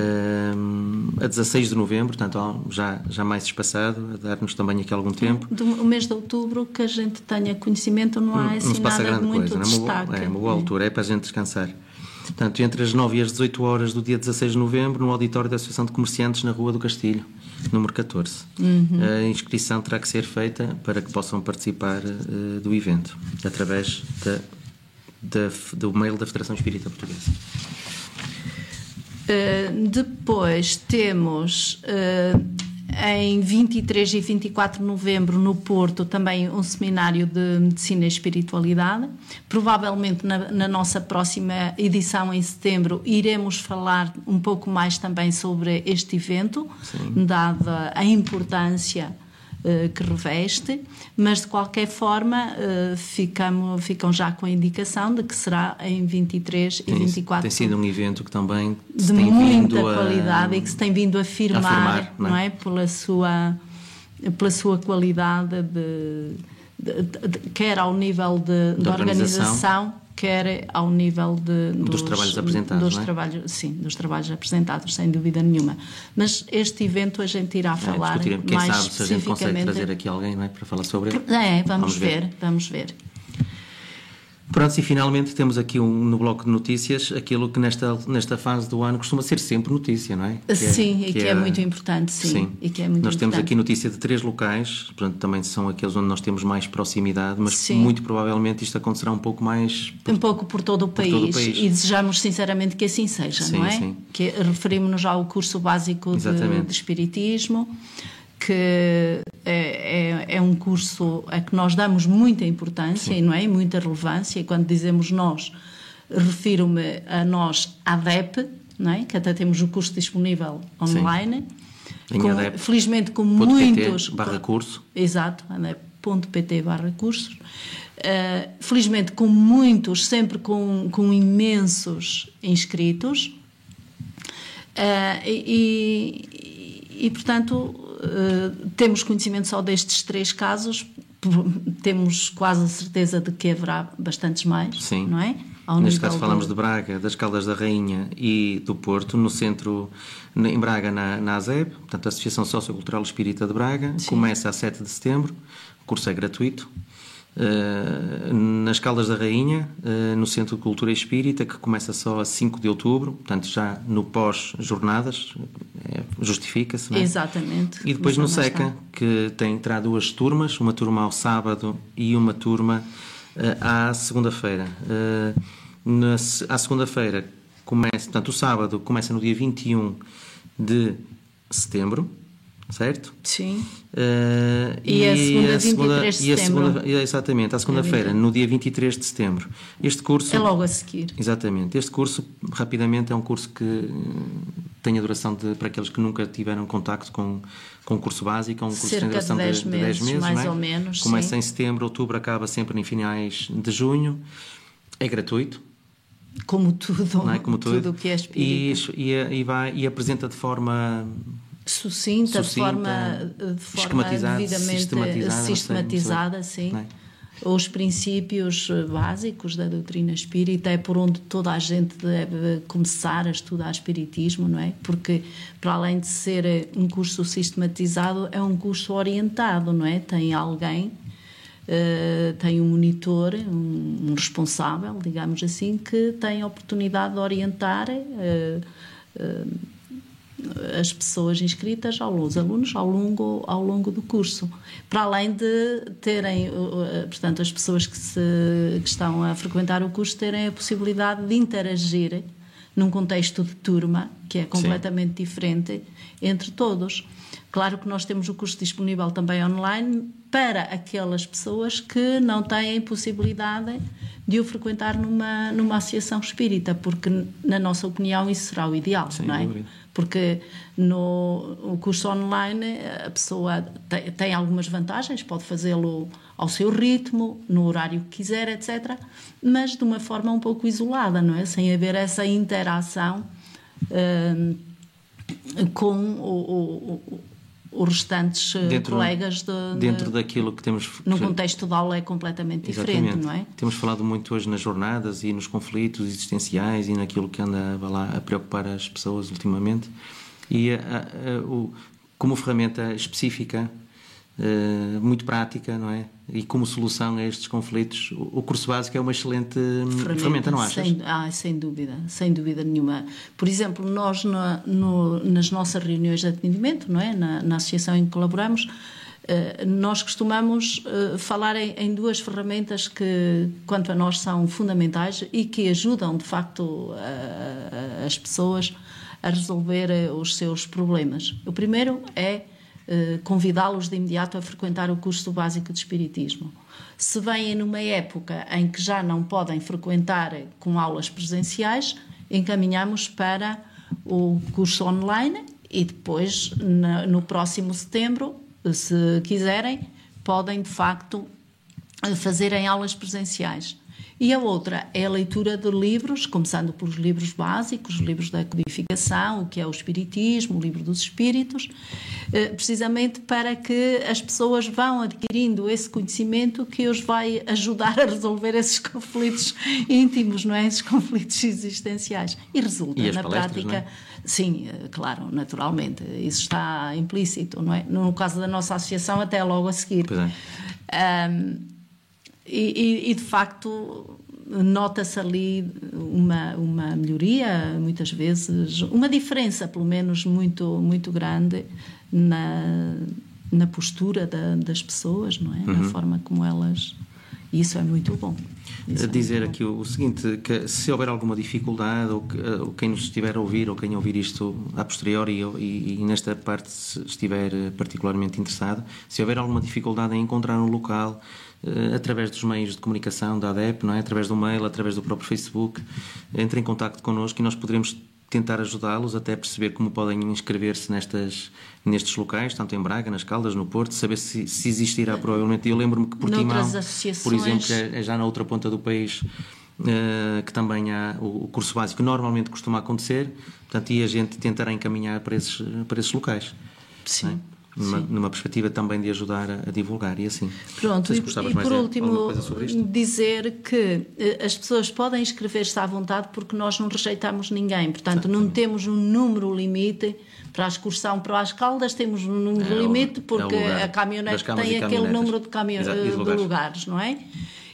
Uh, a 16 de novembro, portanto, já, já mais espaçado, a dar-nos também aqui algum tempo. Do, o mês de outubro, que a gente tenha conhecimento, não há assim não se passa nada grande muito coisa, destaque. Não é, uma, é uma boa altura, é para a gente descansar. Portanto, entre as 9 e as 18 horas do dia 16 de novembro, no auditório da Associação de Comerciantes na Rua do Castilho, número 14. Uhum. A inscrição terá que ser feita para que possam participar uh, do evento, através da, da, do mail da Federação Espírita Portuguesa. Uh, depois temos uh, em 23 e 24 de novembro no Porto também um seminário de medicina e espiritualidade. Provavelmente na, na nossa próxima edição em setembro iremos falar um pouco mais também sobre este evento, Sim. dada a importância eh, que reveste, mas de qualquer forma uh, ficamos, ficam já com a indicação de que será em 23 tem, e 24. Tem sido um evento que também de muita qualidade a, e que se tem vindo a firmar, afirmar, não, é? não é? Pela sua pela sua qualidade de, de, de, de quer ao nível de, de organização, organização quer ao nível de, dos, dos trabalhos apresentados, dos é? trabalhos, sim, dos trabalhos apresentados, sem dúvida nenhuma. Mas este evento a gente irá é, falar é, Quem mais sabe se a gente consegue trazer aqui alguém é, para falar sobre ele. É, vamos, vamos ver, ver, vamos ver. Pronto, e finalmente temos aqui um, no bloco de notícias aquilo que nesta, nesta fase do ano costuma ser sempre notícia, não é? Que é- sim, é, e que, é, é, muito importante, sim. sim. E que é muito nós importante. temos aqui notícia de três locais, portanto, também são aqueles onde nós temos mais proximidade, mas sim. muito provavelmente isto acontecerá um pouco mais. Por, um pouco por todo o, país, todo o país. E desejamos sinceramente que assim seja, sim, não é? Sim. Que referimos-nos ao curso básico de, de Espiritismo que é, é, é, um curso a que nós damos muita importância Sim. não é? e muita relevância. E quando dizemos nós, refiro-me a nós, ADEP, não é? que até temos o curso disponível online. Com, felizmente com muitos. barra curso. Exato, adep.pt barra cursos. Uh, felizmente com muitos, sempre com, com imensos inscritos. Uh, e, e, e, portanto, uh, temos conhecimento só destes três casos, temos quase a certeza de que haverá bastantes mais, Sim. não é? Ao Neste caso falamos de Braga, das Caldas da Rainha e do Porto, no centro, em Braga, na, na ASEB, portanto, a Associação Sociocultural Espírita de Braga, Sim. começa a 7 de setembro, o curso é gratuito, Uh, nas Caldas da Rainha, uh, no Centro de Cultura Espírita, que começa só a 5 de outubro, portanto, já no pós-jornadas, é, justifica-se. É? Exatamente. E depois no SECA, que tem, terá duas turmas, uma turma ao sábado e uma turma uh, à segunda-feira. Na, à segunda-feira, começa, portanto, o sábado começa no dia 21 de setembro certo? Sim. Uh, e, e, a segunda, a segunda 23 de setembro. Segunda, exatamente, a segunda-feira, é no dia 23 de setembro. Este curso... É logo a seguir. Exatamente. Este curso, rapidamente, é um curso que eh, tem a duração de, para aqueles que nunca tiveram contacto com, com o curso básico, é um curso Cerca que tem duração de 10 de, meses, de 10 meses mais é? ou menos. Começa sim. em setembro, outubro, acaba sempre em finais de junho. É gratuito. Como tudo, é? Como tudo. tudo que é espírita. E, e, e, vai, e apresenta de forma sucinta, sucinta de forma, de forma devidamente sistematizada, sistematizada sim. É? Os princípios básicos da doutrina espírita é por onde toda a gente deve começar a estudar espiritismo, não é? Porque, para além de ser um curso sistematizado, é um curso orientado, não é? Tem alguém Uh, tem um monitor, um, um, responsável, digamos assim, que tem a oportunidade de orientar uh, uh, as pessoas inscritas, os alunos, ao longo, ao longo do curso. Para além de terem, portanto, as pessoas que, se, que estão a frequentar o curso terem a possibilidade de interagir num contexto de turma, que é completamente Sim. diferente entre todos. Claro que nós temos o curso disponível também online para aquelas pessoas que não têm possibilidade de o frequentar numa, numa associação espírita, porque, na nossa opinião, isso será o ideal, Sem não é? Dúvida. Porque no o curso online a pessoa tem, tem algumas vantagens, pode fazê-lo ao seu ritmo, no horário que quiser, etc., mas de uma forma um pouco isolada, não é? Sem haver essa interação. Hum, com o, o, os restantes eh, dentro, colegas de, dentro de, daquilo que temos no contexto de aula é completamente Exatamente. diferente, não é? Temos falado muito hoje nas jornadas e nos conflitos existenciais e naquilo que anda lá a preocupar as pessoas ultimamente e a, a, a, o, como ferramenta específica uh, muito prática, não é? E como solução a estes conflitos, o curso básico é uma excelente ferramenta, ferramenta não achas? Sem, ah, sem dúvida, sem dúvida nenhuma. Por exemplo, nós no, nas nossas reuniões de atendimento, não é? Na, na associação em que colaboramos, uh, nós costumamos uh, falar em, em, duas ferramentas que, quanto a nós, são fundamentais e que ajudam, de facto, as pessoas a resolver os seus problemas. O primeiro é eh, convidá-los de imediato a frequentar o curso básico de Espiritismo. Se vêm numa época em que já não podem frequentar com aulas presenciais, encaminhamos para o curso online e depois, no próximo setembro, se quiserem, podem de facto fazer em aulas presenciais. E a outra é a leitura de livros, começando pelos livros básicos, os livros da codificação, o que é o Espiritismo, o livro dos Espíritos, eh, precisamente para que as pessoas vão adquirindo esse conhecimento que os vai ajudar a resolver esses conflitos íntimos, não é? Esses conflitos existenciais. E resulta, e na prática. É? Sim, eh, claro, naturalmente. Isso está implícito, não é? No caso da nossa associação, até logo a seguir. Pois é. Um, e, e, de facto nota-se ali uma, uma melhoria, muitas vezes, uma diferença, pelo menos, muito, muito grande na, na postura da, das pessoas, não é? Uhum. Na forma como elas. E isso é muito bom. Isso dizer é aqui o, o, seguinte: que se houver alguma dificuldade, ou, que, ou, quem nos estiver a ouvir, ou quem ouvir isto a posteriori e, e, e nesta parte estiver particularmente interessado, se houver alguma dificuldade em encontrar um local através dos meios de comunicação da ADEP, não é? através do mail, através do próprio Facebook, entre em contato connosco e nós poderemos tentar ajudá-los até perceber como podem inscrever-se nestas nestes locais, tanto em Braga, nas Caldas, no Porto, saber se, se existirá provavelmente. Eu lembro-me que Portimão, por exemplo, é, é já na outra ponta do país, Uh, que também há o, o, curso básico normalmente costuma acontecer, portanto, e a gente tentará encaminhar para esses, para esses locais. Sim. É? Numa, numa, perspectiva também de ajudar a, a divulgar e assim. Pronto, e, e por último, dizer que eh, as pessoas podem inscrever-se à vontade porque nós não rejeitamos ninguém, portanto, Exatamente. não temos um número limite para a excursão para as Caldas, temos um número é limite porque é a caminhonete tem aquele número de, caminho, de, lugares. lugares. não é?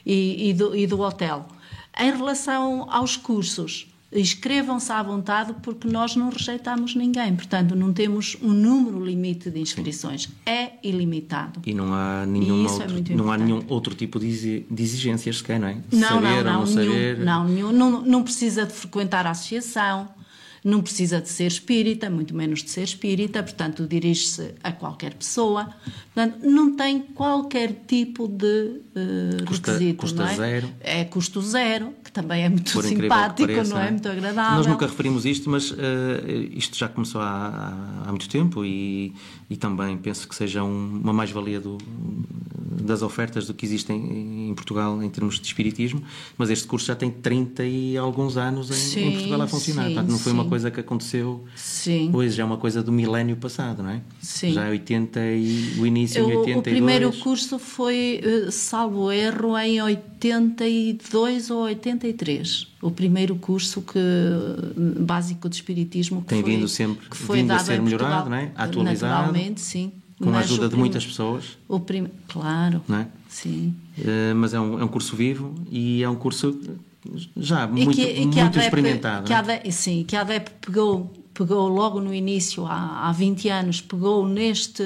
E, e, do, e do hotel. Em relação aos cursos, inscrevam-se à vontade porque nós não rejeitamos ninguém. Portanto, não temos um número limite de inscrições. É ilimitado. E não há nenhum, outro, é não há nenhum outro tipo de exigências sequer, não é? Não, saber não, não, não, nenhum, saber... não, nenhum, não, não precisa de frequentar a associação, não precisa de ser espírita, muito menos de ser espírita, portanto, dirige-se a qualquer pessoa. Portanto, não tem qualquer tipo de uh, custa, requisito. Custa não é? zero. É custo zero, que também é muito Por simpático, pareça, não é? Muito agradável. Nós nunca referimos isto, mas uh, isto já começou há, há, há, muito tempo e, e também penso que seja um, uma mais-valia das ofertas do que existem em Portugal em termos de espiritismo, mas este curso já tem 30 e alguns anos em, sim, em Portugal a funcionar. Sim, Portanto, não foi sim. uma coisa que aconteceu sim. hoje, já é uma coisa do milénio passado, não é? Sim. Já é 80 e o início o, em 82. O primeiro curso foi, eh, salvo erro, em 82 ou 83. O primeiro curso que, básico de Espiritismo que Tem foi, vindo sempre que foi vindo dado a ser melhorado, não é? Atualizado. Naturalmente, sim. Com a ajuda de muitas pessoas. O prim... Claro. É? Sim. Uh, mas é um, é um curso vivo e é um curso já muito, que, muito ADEP, experimentado. Que a ADEP, sim, que a ADEP pegou, pegou logo no início, há, há 20 anos, pegou neste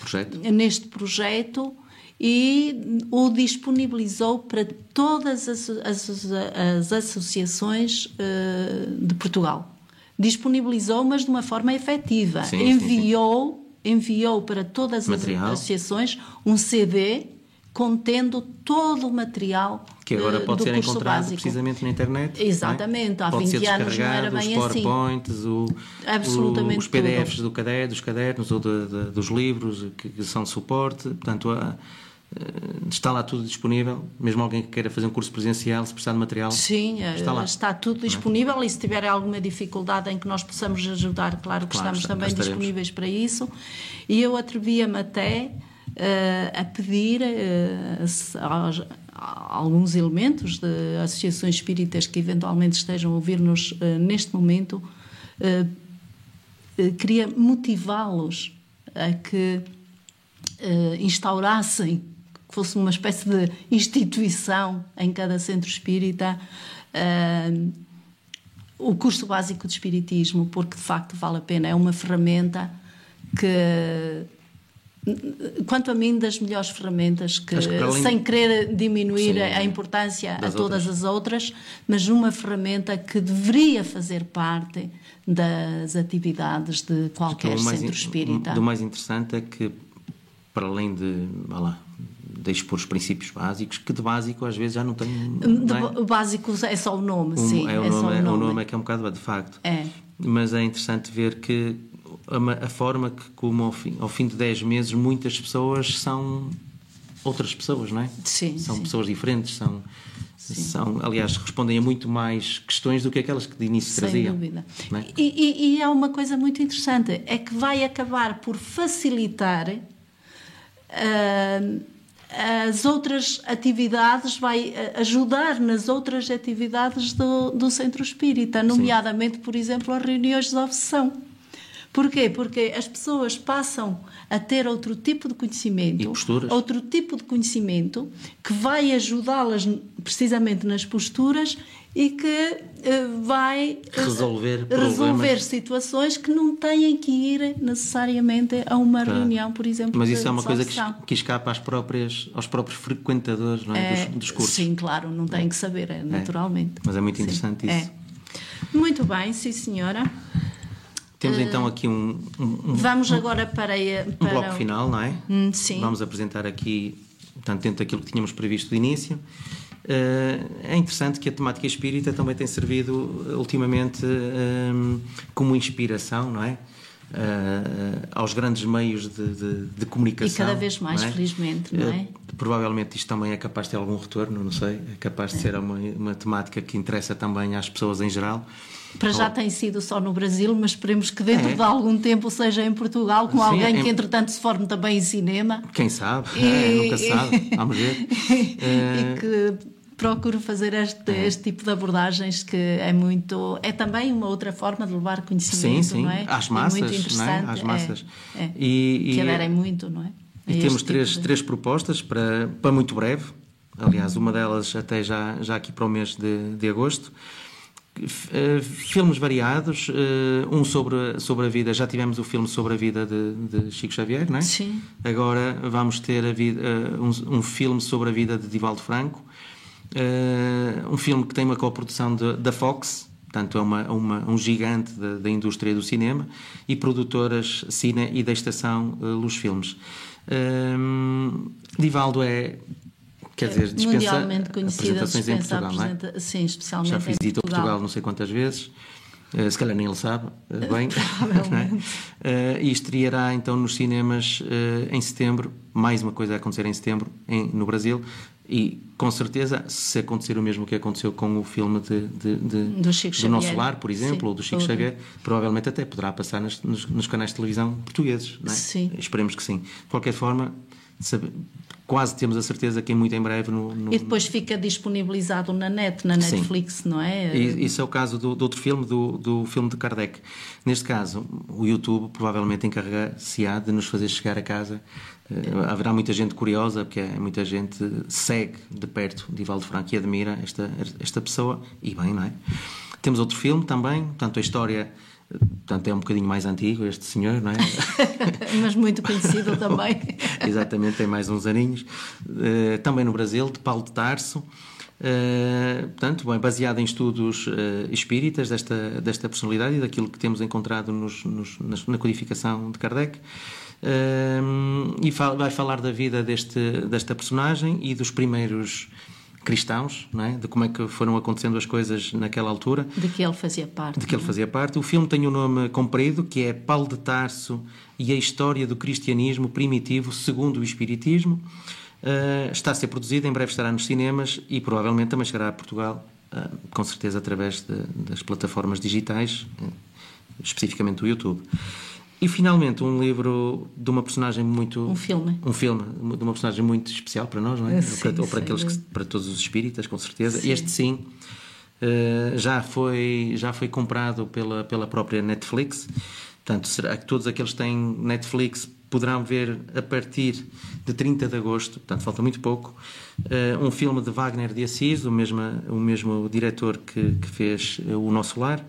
projeto, neste projeto e o disponibilizou para todas as, as, as associações uh, de Portugal. Disponibilizou, mas de uma forma efetiva. Sim, Enviou. Sim, sim enviou para todas material. as associações um CD contendo todo o material que agora pode ser encontrado básico. precisamente na internet. É? Exatamente, é? há pode 20 anos não era bem os assim. PowerPoints, o, Absolutamente os PDFs do caderno, dos cadernos ou de, de, dos livros que, que, são de suporte. Portanto, a, está lá tudo disponível, mesmo alguém que queira fazer um curso presencial, se precisar de material. Sim, está, lá. está tudo disponível e se tiver alguma dificuldade em que nós possamos ajudar, claro que claro, estamos também disponíveis para isso. E eu atrevia-me até uh, a pedir uh, aos, alguns elementos de associações espíritas que eventualmente estejam a ouvir-nos uh, neste momento, queria motivá-los a que instaurassem fosse uma espécie de instituição em cada centro espírita o curso básico de espiritismo, porque de facto vale a pena, é uma ferramenta que quanto a mim, das melhores ferramentas que, que além... sem querer diminuir Sim, a importância a todas outras. as outras, mas uma ferramenta que deveria fazer parte das atividades de qualquer centro espírita. Do mais interessante é que, para além de, lá, de expor os princípios básicos, que de básico às vezes já não tem. Não é? O básico é só o nome, um, sim. É o, é nome, é, o nome. nome é que é um bocado de facto. É. Mas é interessante ver que a, a forma que, como ao fim, ao fim de 10 meses, muitas pessoas são outras pessoas, não é? Sim. São sim. pessoas diferentes, são. São, aliás, respondem a muito mais questões do que aquelas que de início Sem traziam. Sem dúvida. É? E, e, e há uma coisa muito interessante: é que vai acabar por facilitar uh, as outras atividades, vai uh, ajudar nas outras atividades do, do centro espírita, nomeadamente, Sim. por exemplo, as reuniões de obsessão. Porquê? Porque as pessoas passam a ter outro tipo de conhecimento, outro tipo de conhecimento que vai ajudá-las precisamente nas posturas e que uh, vai eh, resolver, resolver situações que não têm que ir necessariamente a uma claro. reunião, por exemplo. Mas isso é uma coisa que, que, escapa às próprias, aos próprios frequentadores não é? É, dos, dos, cursos. Sim, claro, não têm que saber, é, naturalmente. Mas é muito interessante sim, isso. É. Muito bem, sim senhora. Temos então aqui um, um Vamos agora para, para um bloco final, não é? Hum, sim. Vamos apresentar aqui, portanto, dentro daquilo que tínhamos previsto de início. Uh, é interessante que a temática espírita também tem servido eh, ultimamente uh, como inspiração, não é? Uh, aos grandes meios de, de, de, comunicação. E cada vez mais, não é? felizmente, não é? provavelmente isto também é capaz de ter algum retorno, não sei. É capaz de é. ser uma, uma temática que interessa também às pessoas em geral. Para já tem sido só no Brasil, mas esperemos que dentro é. de algum tempo seja em Portugal, com Sim, alguém que entretanto se forme também em cinema. Quem sabe? E, é, nunca sabe. Vamos ver. e que procuro fazer este, é. este, tipo de abordagens que é muito é também uma outra forma de levar conhecimento sim, sim. não é às massas muito interessante não é? às massas é, é. E, que aderem muito não é e temos três, tipo de... três propostas para, para muito breve aliás uma delas até já já aqui para o mês de, de agosto Uh, filmes variados, uh, um sobre, sobre a vida, já tivemos o filme sobre a vida de, de Chico Xavier, não é? Sim. Agora vamos ter vida, uh, um, um, filme sobre a vida de Divaldo Franco, um filme que tem uma coprodução da Fox, portanto é uma, uma, um gigante da, da, indústria do cinema, e produtoras Cine e da estação Luz Filmes. Divaldo é Quer dizer, dispensa apresentações em Portugal, não é? Sim, especialmente Já fiz a Portugal não sei quantas vezes. Uh, se calhar nem ele sabe uh, bem. uh, e estreará então nos cinemas em setembro. Mais uma coisa a acontecer em setembro em, no Brasil. E com certeza, se acontecer o mesmo que aconteceu com o filme de, de, de do, Chico do Nosso Lar, por exemplo, Sim, ou do Chico Xavier, provavelmente até poderá passar nos, nos, nos canais de televisão portugueses. Não é? Sim. Esperemos que sim. De qualquer forma, sabe, quase temos a certeza que em muito em breve no, no... E depois fica disponibilizado na net, na Netflix, Sim. não é? E, isso é o caso do, do, outro filme, do, do filme de Kardec. Neste caso, o YouTube provavelmente encarrega-se-á de nos fazer chegar a casa. Uh, haverá muita gente curiosa, porque é, muita gente segue de perto Divaldo Franco e admira esta, esta pessoa, e bem, não é? Temos outro filme também, portanto, a história Portanto, é um bocadinho mais antigo este senhor, não é? Mas muito conhecido também. Exatamente, tem mais uns aninhos. Uh, também no Brasil, de Paulo de Tarso. Uh, portanto, bem, baseado em estudos uh, espíritas desta, desta personalidade e daquilo que temos encontrado nos, nos, na codificação de Kardec. Uh, e vai falar da vida deste, desta personagem e dos primeiros cristãos, não é? de como é que foram acontecendo as coisas naquela altura. De que ele fazia parte. De que ele é? fazia parte. O filme tem um nome comprido, que é Paulo de Tarso e a História do Cristianismo Primitivo segundo o Espiritismo. Uh, está a ser produzido, em breve estará nos cinemas e provavelmente também chegará a Portugal, uh, com certeza através de, das plataformas digitais, uh, especificamente do YouTube. E finalmente um livro de uma personagem muito um filme. Um filme de uma personagem muito especial para nós não é? Sim, para, ou para aqueles que, para todos os espíritas com certeza. Sim. este sim uh, já foi já foi comprado pela pela própria Netflix. Portanto será que todos aqueles que têm Netflix poderão ver a partir de 30 de agosto? Portanto falta muito pouco. Uh, um filme de Wagner de Assis o mesmo o mesmo diretor que, que fez o Nosso Lar.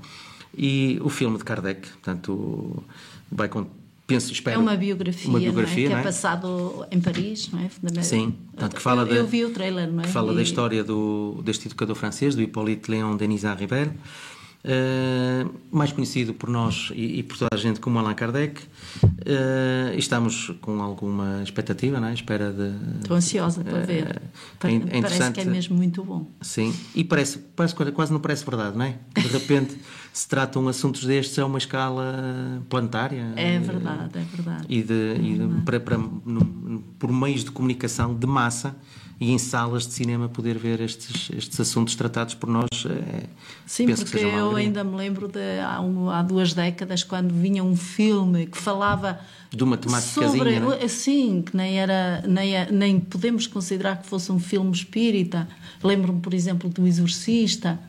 E o filme de Kardec. Portanto vai com penso, espero, é uma biografia, uma biografia não é? que é, é? passado em Paris, não é? Sim, portanto, que fala eu, da, eu vi o trailer, não é? Fala e... da história do, deste educador francês, do Hippolyte Léon Denis Ribert, uh, mais conhecido por nós e, e, por toda a gente como Allan Kardec. Uh, estamos com alguma expectativa, não é? Espera de. Estou ansiosa para ver. Uh, é parece que é mesmo muito bom. Sim, e parece, parece quase não parece verdade, não é? De repente se tratam assuntos destes a uma escala planetária. É verdade, é verdade. E, de, é e de, para, para, no, por meios de comunicação de massa e em salas de cinema poder ver estes, estes assuntos tratados por nós. É, Sim, porque eu ainda me lembro de há, um, há, duas décadas quando vinha um filme que falava de uma temática sobre, é? sim, que nem era nem, é, nem podemos considerar que fosse um filme espírita. Lembro-me, por exemplo, do Exorcista.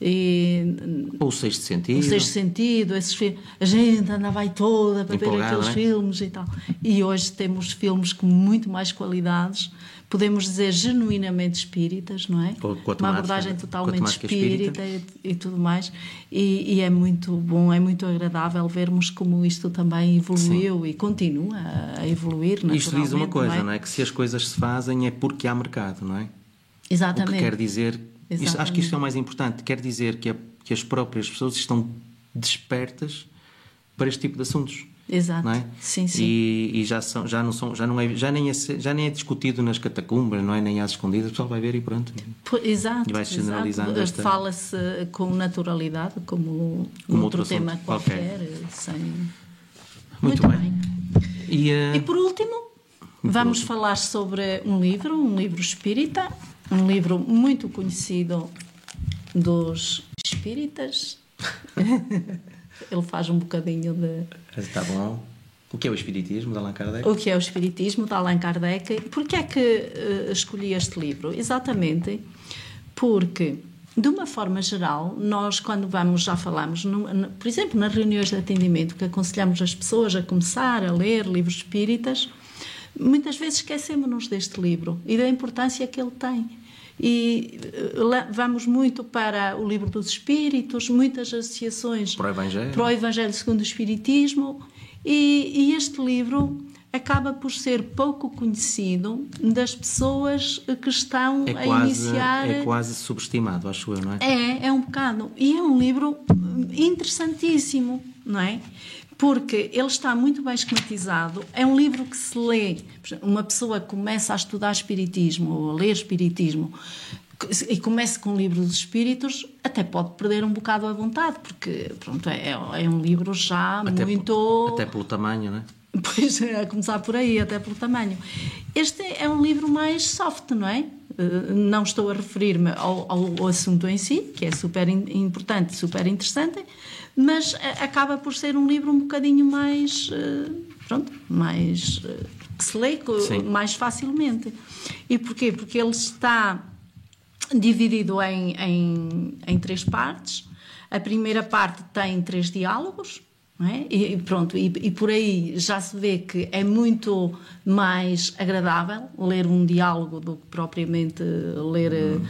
E, o Sexto Sentido. O Sexto Sentido, esses a gente andava aí toda para ver aqueles é? filmes e tal. E hoje temos filmes com muito mais qualidades podemos dizer genuinamente espíritas, não é? Com, com uma abordagem totalmente espírita, espírita. E, e, tudo mais. E, e, é muito bom, é muito agradável vermos como isto também evoluiu Sim. e continua a evoluir. Isto diz uma coisa, não é? não é? Que se as coisas se fazem é porque há mercado, não é? Exatamente. O que quer dizer, acho que isto é o mais importante, quer dizer que, a, que as próprias pessoas estão despertas para este tipo de assuntos. Exato. Não é? Sim, sim. E, e, já, são, já, não são, já, não é, já, nem é, já nem é discutido nas catacumbas, não é? Nem às escondidas, o pessoal vai ver e pronto. exato. E vai generalizando esta... Fala-se com naturalidade, como, como outro, outro tema qualquer, qualquer, sem... Muito, Muito bem. bem. E, uh... e por último, vamos último. falar sobre um livro, um livro espírita, um livro muito conhecido dos espíritas. Ele faz um bocadinho de. Está bom. O que é o Espiritismo de Allan Kardec? O que é o Espiritismo de Allan Kardec? Porquê é que uh, escolhi este livro? Exatamente porque, de uma forma geral, nós, quando vamos, já falamos, no, no, por exemplo, nas reuniões de atendimento, que aconselhamos as pessoas a começar a ler livros espíritas, muitas vezes esquecemos-nos deste livro e da importância que ele tem e eh, vamos muito para o livro dos Espíritos, muitas associações para o Evangelho, para o Evangelho segundo o Espiritismo, e, e este livro acaba por ser pouco conhecido das pessoas que estão é a iniciar. É quase subestimado, acho eu, não é? É, é um bocado. E é um livro interessantíssimo, não é? Porque ele está muito bem esquematizado. É um livro que se lê. Uma pessoa começa a estudar Espiritismo ou a ler Espiritismo e começa com o livro dos Espíritos, até pode perder um bocado a vontade, porque pronto, é, é um livro já até muito. até pelo tamanho, não é? Pois é, a começar por aí, até pelo tamanho. Este é um livro mais soft, não é? Eh, não estou a referir-me ao, ao, assunto em si, que é super importante, super interessante, mas eh, acaba por ser um livro um bocadinho mais, eh, pronto, mais que se lê Sim. mais facilmente. E porquê? Porque ele está dividido em, em, em três partes. A primeira parte tem três diálogos, é? E pronto, e, e, por aí já se vê que é muito mais agradável ler um diálogo do que propriamente ler, hum.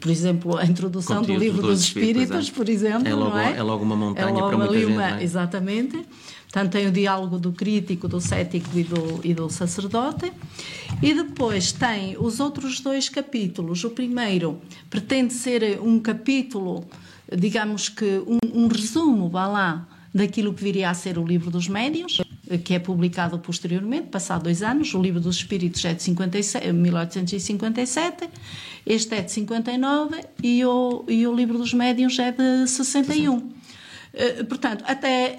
Por exemplo, a introdução do livro dos, Espíritos, é. por exemplo. É logo, é? é logo uma montanha é logo para muita gente. Uma, é? Exatamente. Portanto, tem o diálogo do crítico, do cético e do, e do sacerdote. E depois tem os outros dois capítulos. O primeiro pretende ser um capítulo, digamos que um, um resumo, vá lá, daquilo que viria a ser o livro dos médios, que é publicado posteriormente, passado dois anos. O Livro dos Espíritos é de 57, 1857, este é de 59 e o, e o Livro dos Médiuns é de 61. Sim. Eh, portanto, até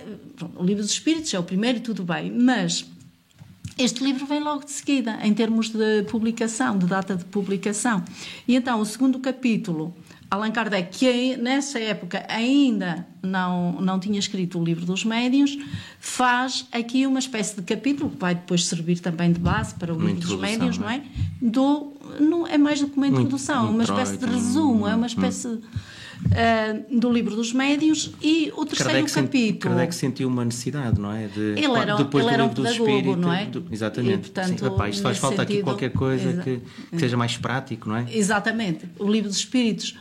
o Livro dos Espíritos é o primeiro, tudo bem, mas este livro vem logo de seguida, em termos de publicação, de data de publicação. E então, o segundo capítulo Allan Kardec, que nessa época ainda não, não tinha escrito o livro dos médiuns, faz aqui uma espécie de capítulo, que vai depois servir também de base para o uma livro dos médiuns, não é? é? Do, não, é mais do que uma introdução, é uma espécie de resumo, é uma espécie. Hum. Uh, do livro dos médios e o terceiro Kardec capítulo. Kardec sentiu uma necessidade, não é? De, ele era, depois ele do era um pedagogo, não é? Do, exatamente. E, portanto, Sim, rapaz, faz falta sentido, aqui qualquer coisa que, que, seja mais prático, não é? Exatamente. O livro dos espíritos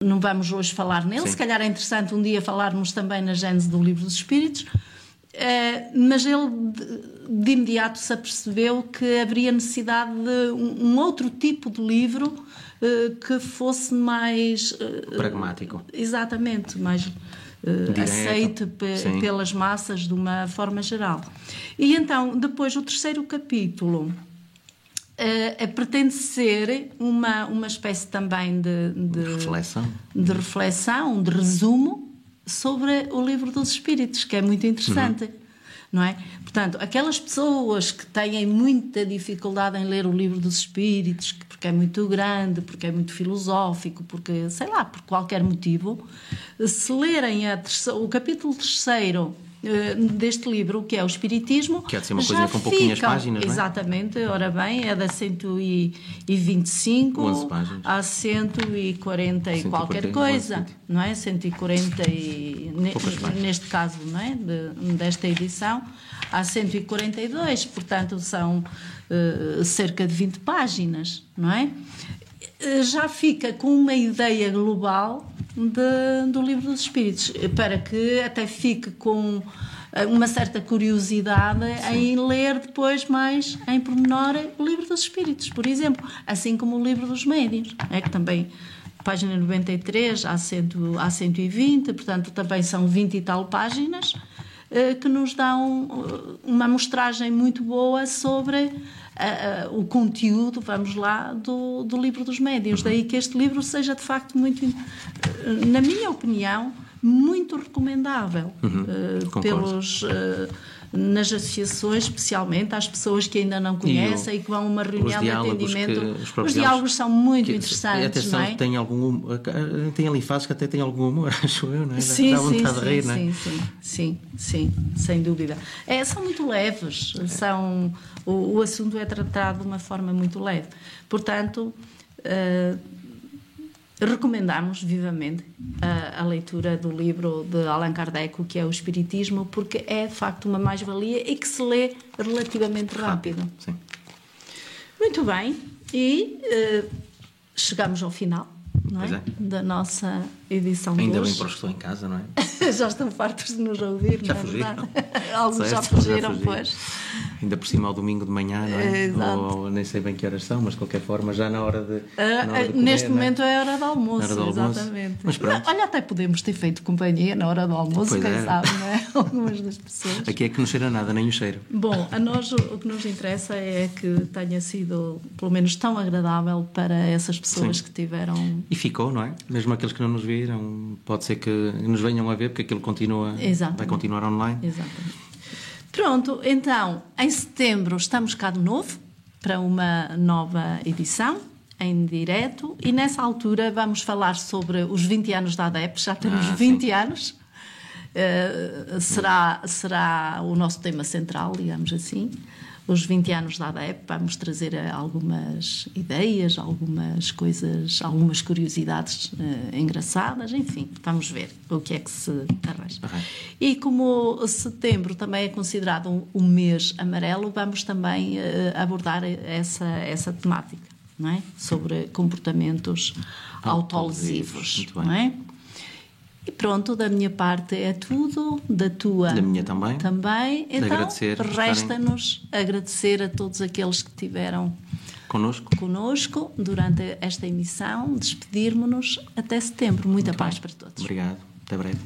não vamos hoje falar nele, Sim. se calhar é interessante um dia falarmos também na gênese do Livro dos Espíritos, uh, mas ele de, imediato se apercebeu que haveria necessidade de um, outro tipo de livro uh, que fosse mais. Uh, Pragmático. Exatamente, mais. aceite pelas massas de uma forma geral. E então, depois, o terceiro capítulo uh, pretende ser uma, uma espécie também de, de, reflexão. de reflexão, de resumo sobre o livro dos Espíritos, que é muito interessante. Uhum. Não é? Portanto, aquelas pessoas que têm muita dificuldade em ler o livro dos Espíritos, porque é muito grande, porque é muito filosófico, porque, sei lá, por qualquer motivo, se lerem o capítulo terceiro deste livro, que é o Espiritismo. Que há de ser uma coisa com pouquinhas páginas, não é? Exatamente, ora bem, é da 125 11 páginas. a 140 e qualquer coisa, não é? 140 e neste caso, não é? De, desta edição, há 142, portanto são uh, cerca de 20 páginas, não é? Eh, já fica com uma ideia global de, do livro dos Espíritos, para que até fique com eh, uma certa curiosidade Sim. em ler depois mais em pormenor o livro dos Espíritos, por exemplo, assim como o livro dos Médios, é que também página 93 a, cento, a 120, portanto também são 20 e tal páginas eh, que nos dão uma amostragem muito boa sobre uh, uh, o conteúdo, vamos lá, do, do livro dos médios. Daí que este livro seja de facto muito, na minha opinião, muito recomendável uhum, pelos nas associações, especialmente às pessoas que ainda não conhecem e, o, e que vão a uma reunião de atendimento. Que, os, os, diálogos são muito que, interessantes. Atenção, não é? tem, algum, tem ali fases que até tem algum humor, acho eu, não é? Sim, Dá sim, vontade sim, de rir, sim, não é? Sim, sim, sim, sim, sem dúvida. É, são muito leves, são, o, o assunto é tratado de uma forma muito leve. Portanto. Uh, recomendamos vivamente a, a, leitura do livro de Allan Kardec, que é o Espiritismo, porque é de facto uma mais-valia e que se lê relativamente rápido. Sim. Muito bem, e uh, chegamos ao final é? é? da nossa edição Ainda de hoje. bem que estão em casa, não é? já estão fartos de nos ouvir, já não é fugiram. Alguns já fugiram, pois. Ainda por cima ao domingo de manhã, não é? Exato. Ou, ou, nem sei bem que horas são, mas de qualquer forma já na hora de. Uh, na hora de comer, neste é? momento é? a hora do almoço, hora do almoço. exatamente. Mas pronto. Olha, até podemos ter feito companhia na hora do almoço, pois quem é. sabe, não é? Algumas das pessoas. Aqui é que não cheira nada, nem o cheiro. Bom, a nós o que nos interessa é que tenha sido, pelo menos, tão agradável para essas pessoas Sim. que tiveram. E ficou, não é? Mesmo aqueles que não nos viram, pode ser que nos venham a ver, porque aquilo continua, Exatamente. vai continuar online. Exatamente. Pronto, então, em setembro estamos cá de novo para uma nova edição em direto e nessa altura vamos falar sobre os 20 anos da ADEP, já temos ah, 20 sim. anos. Uh, será, será o nosso tema central, digamos assim os 20 anos da ADEP, vamos trazer eh, algumas ideias, algumas coisas, algumas curiosidades uh, engraçadas, enfim, vamos ver o que é que se arranja. Uhum. E como setembro também é considerado um, um mês amarelo, vamos também uh, abordar essa, essa temática, não é? Sobre comportamentos autolesivos, não é? E pronto, da minha parte é tudo, da tua. Da minha também. Também. Então, resta-nos agradecer a todos aqueles que tiveram connosco, durante esta emissão, despedirmos-nos até setembro. Muita Muito paz bem. para todos. Obrigado. Até breve.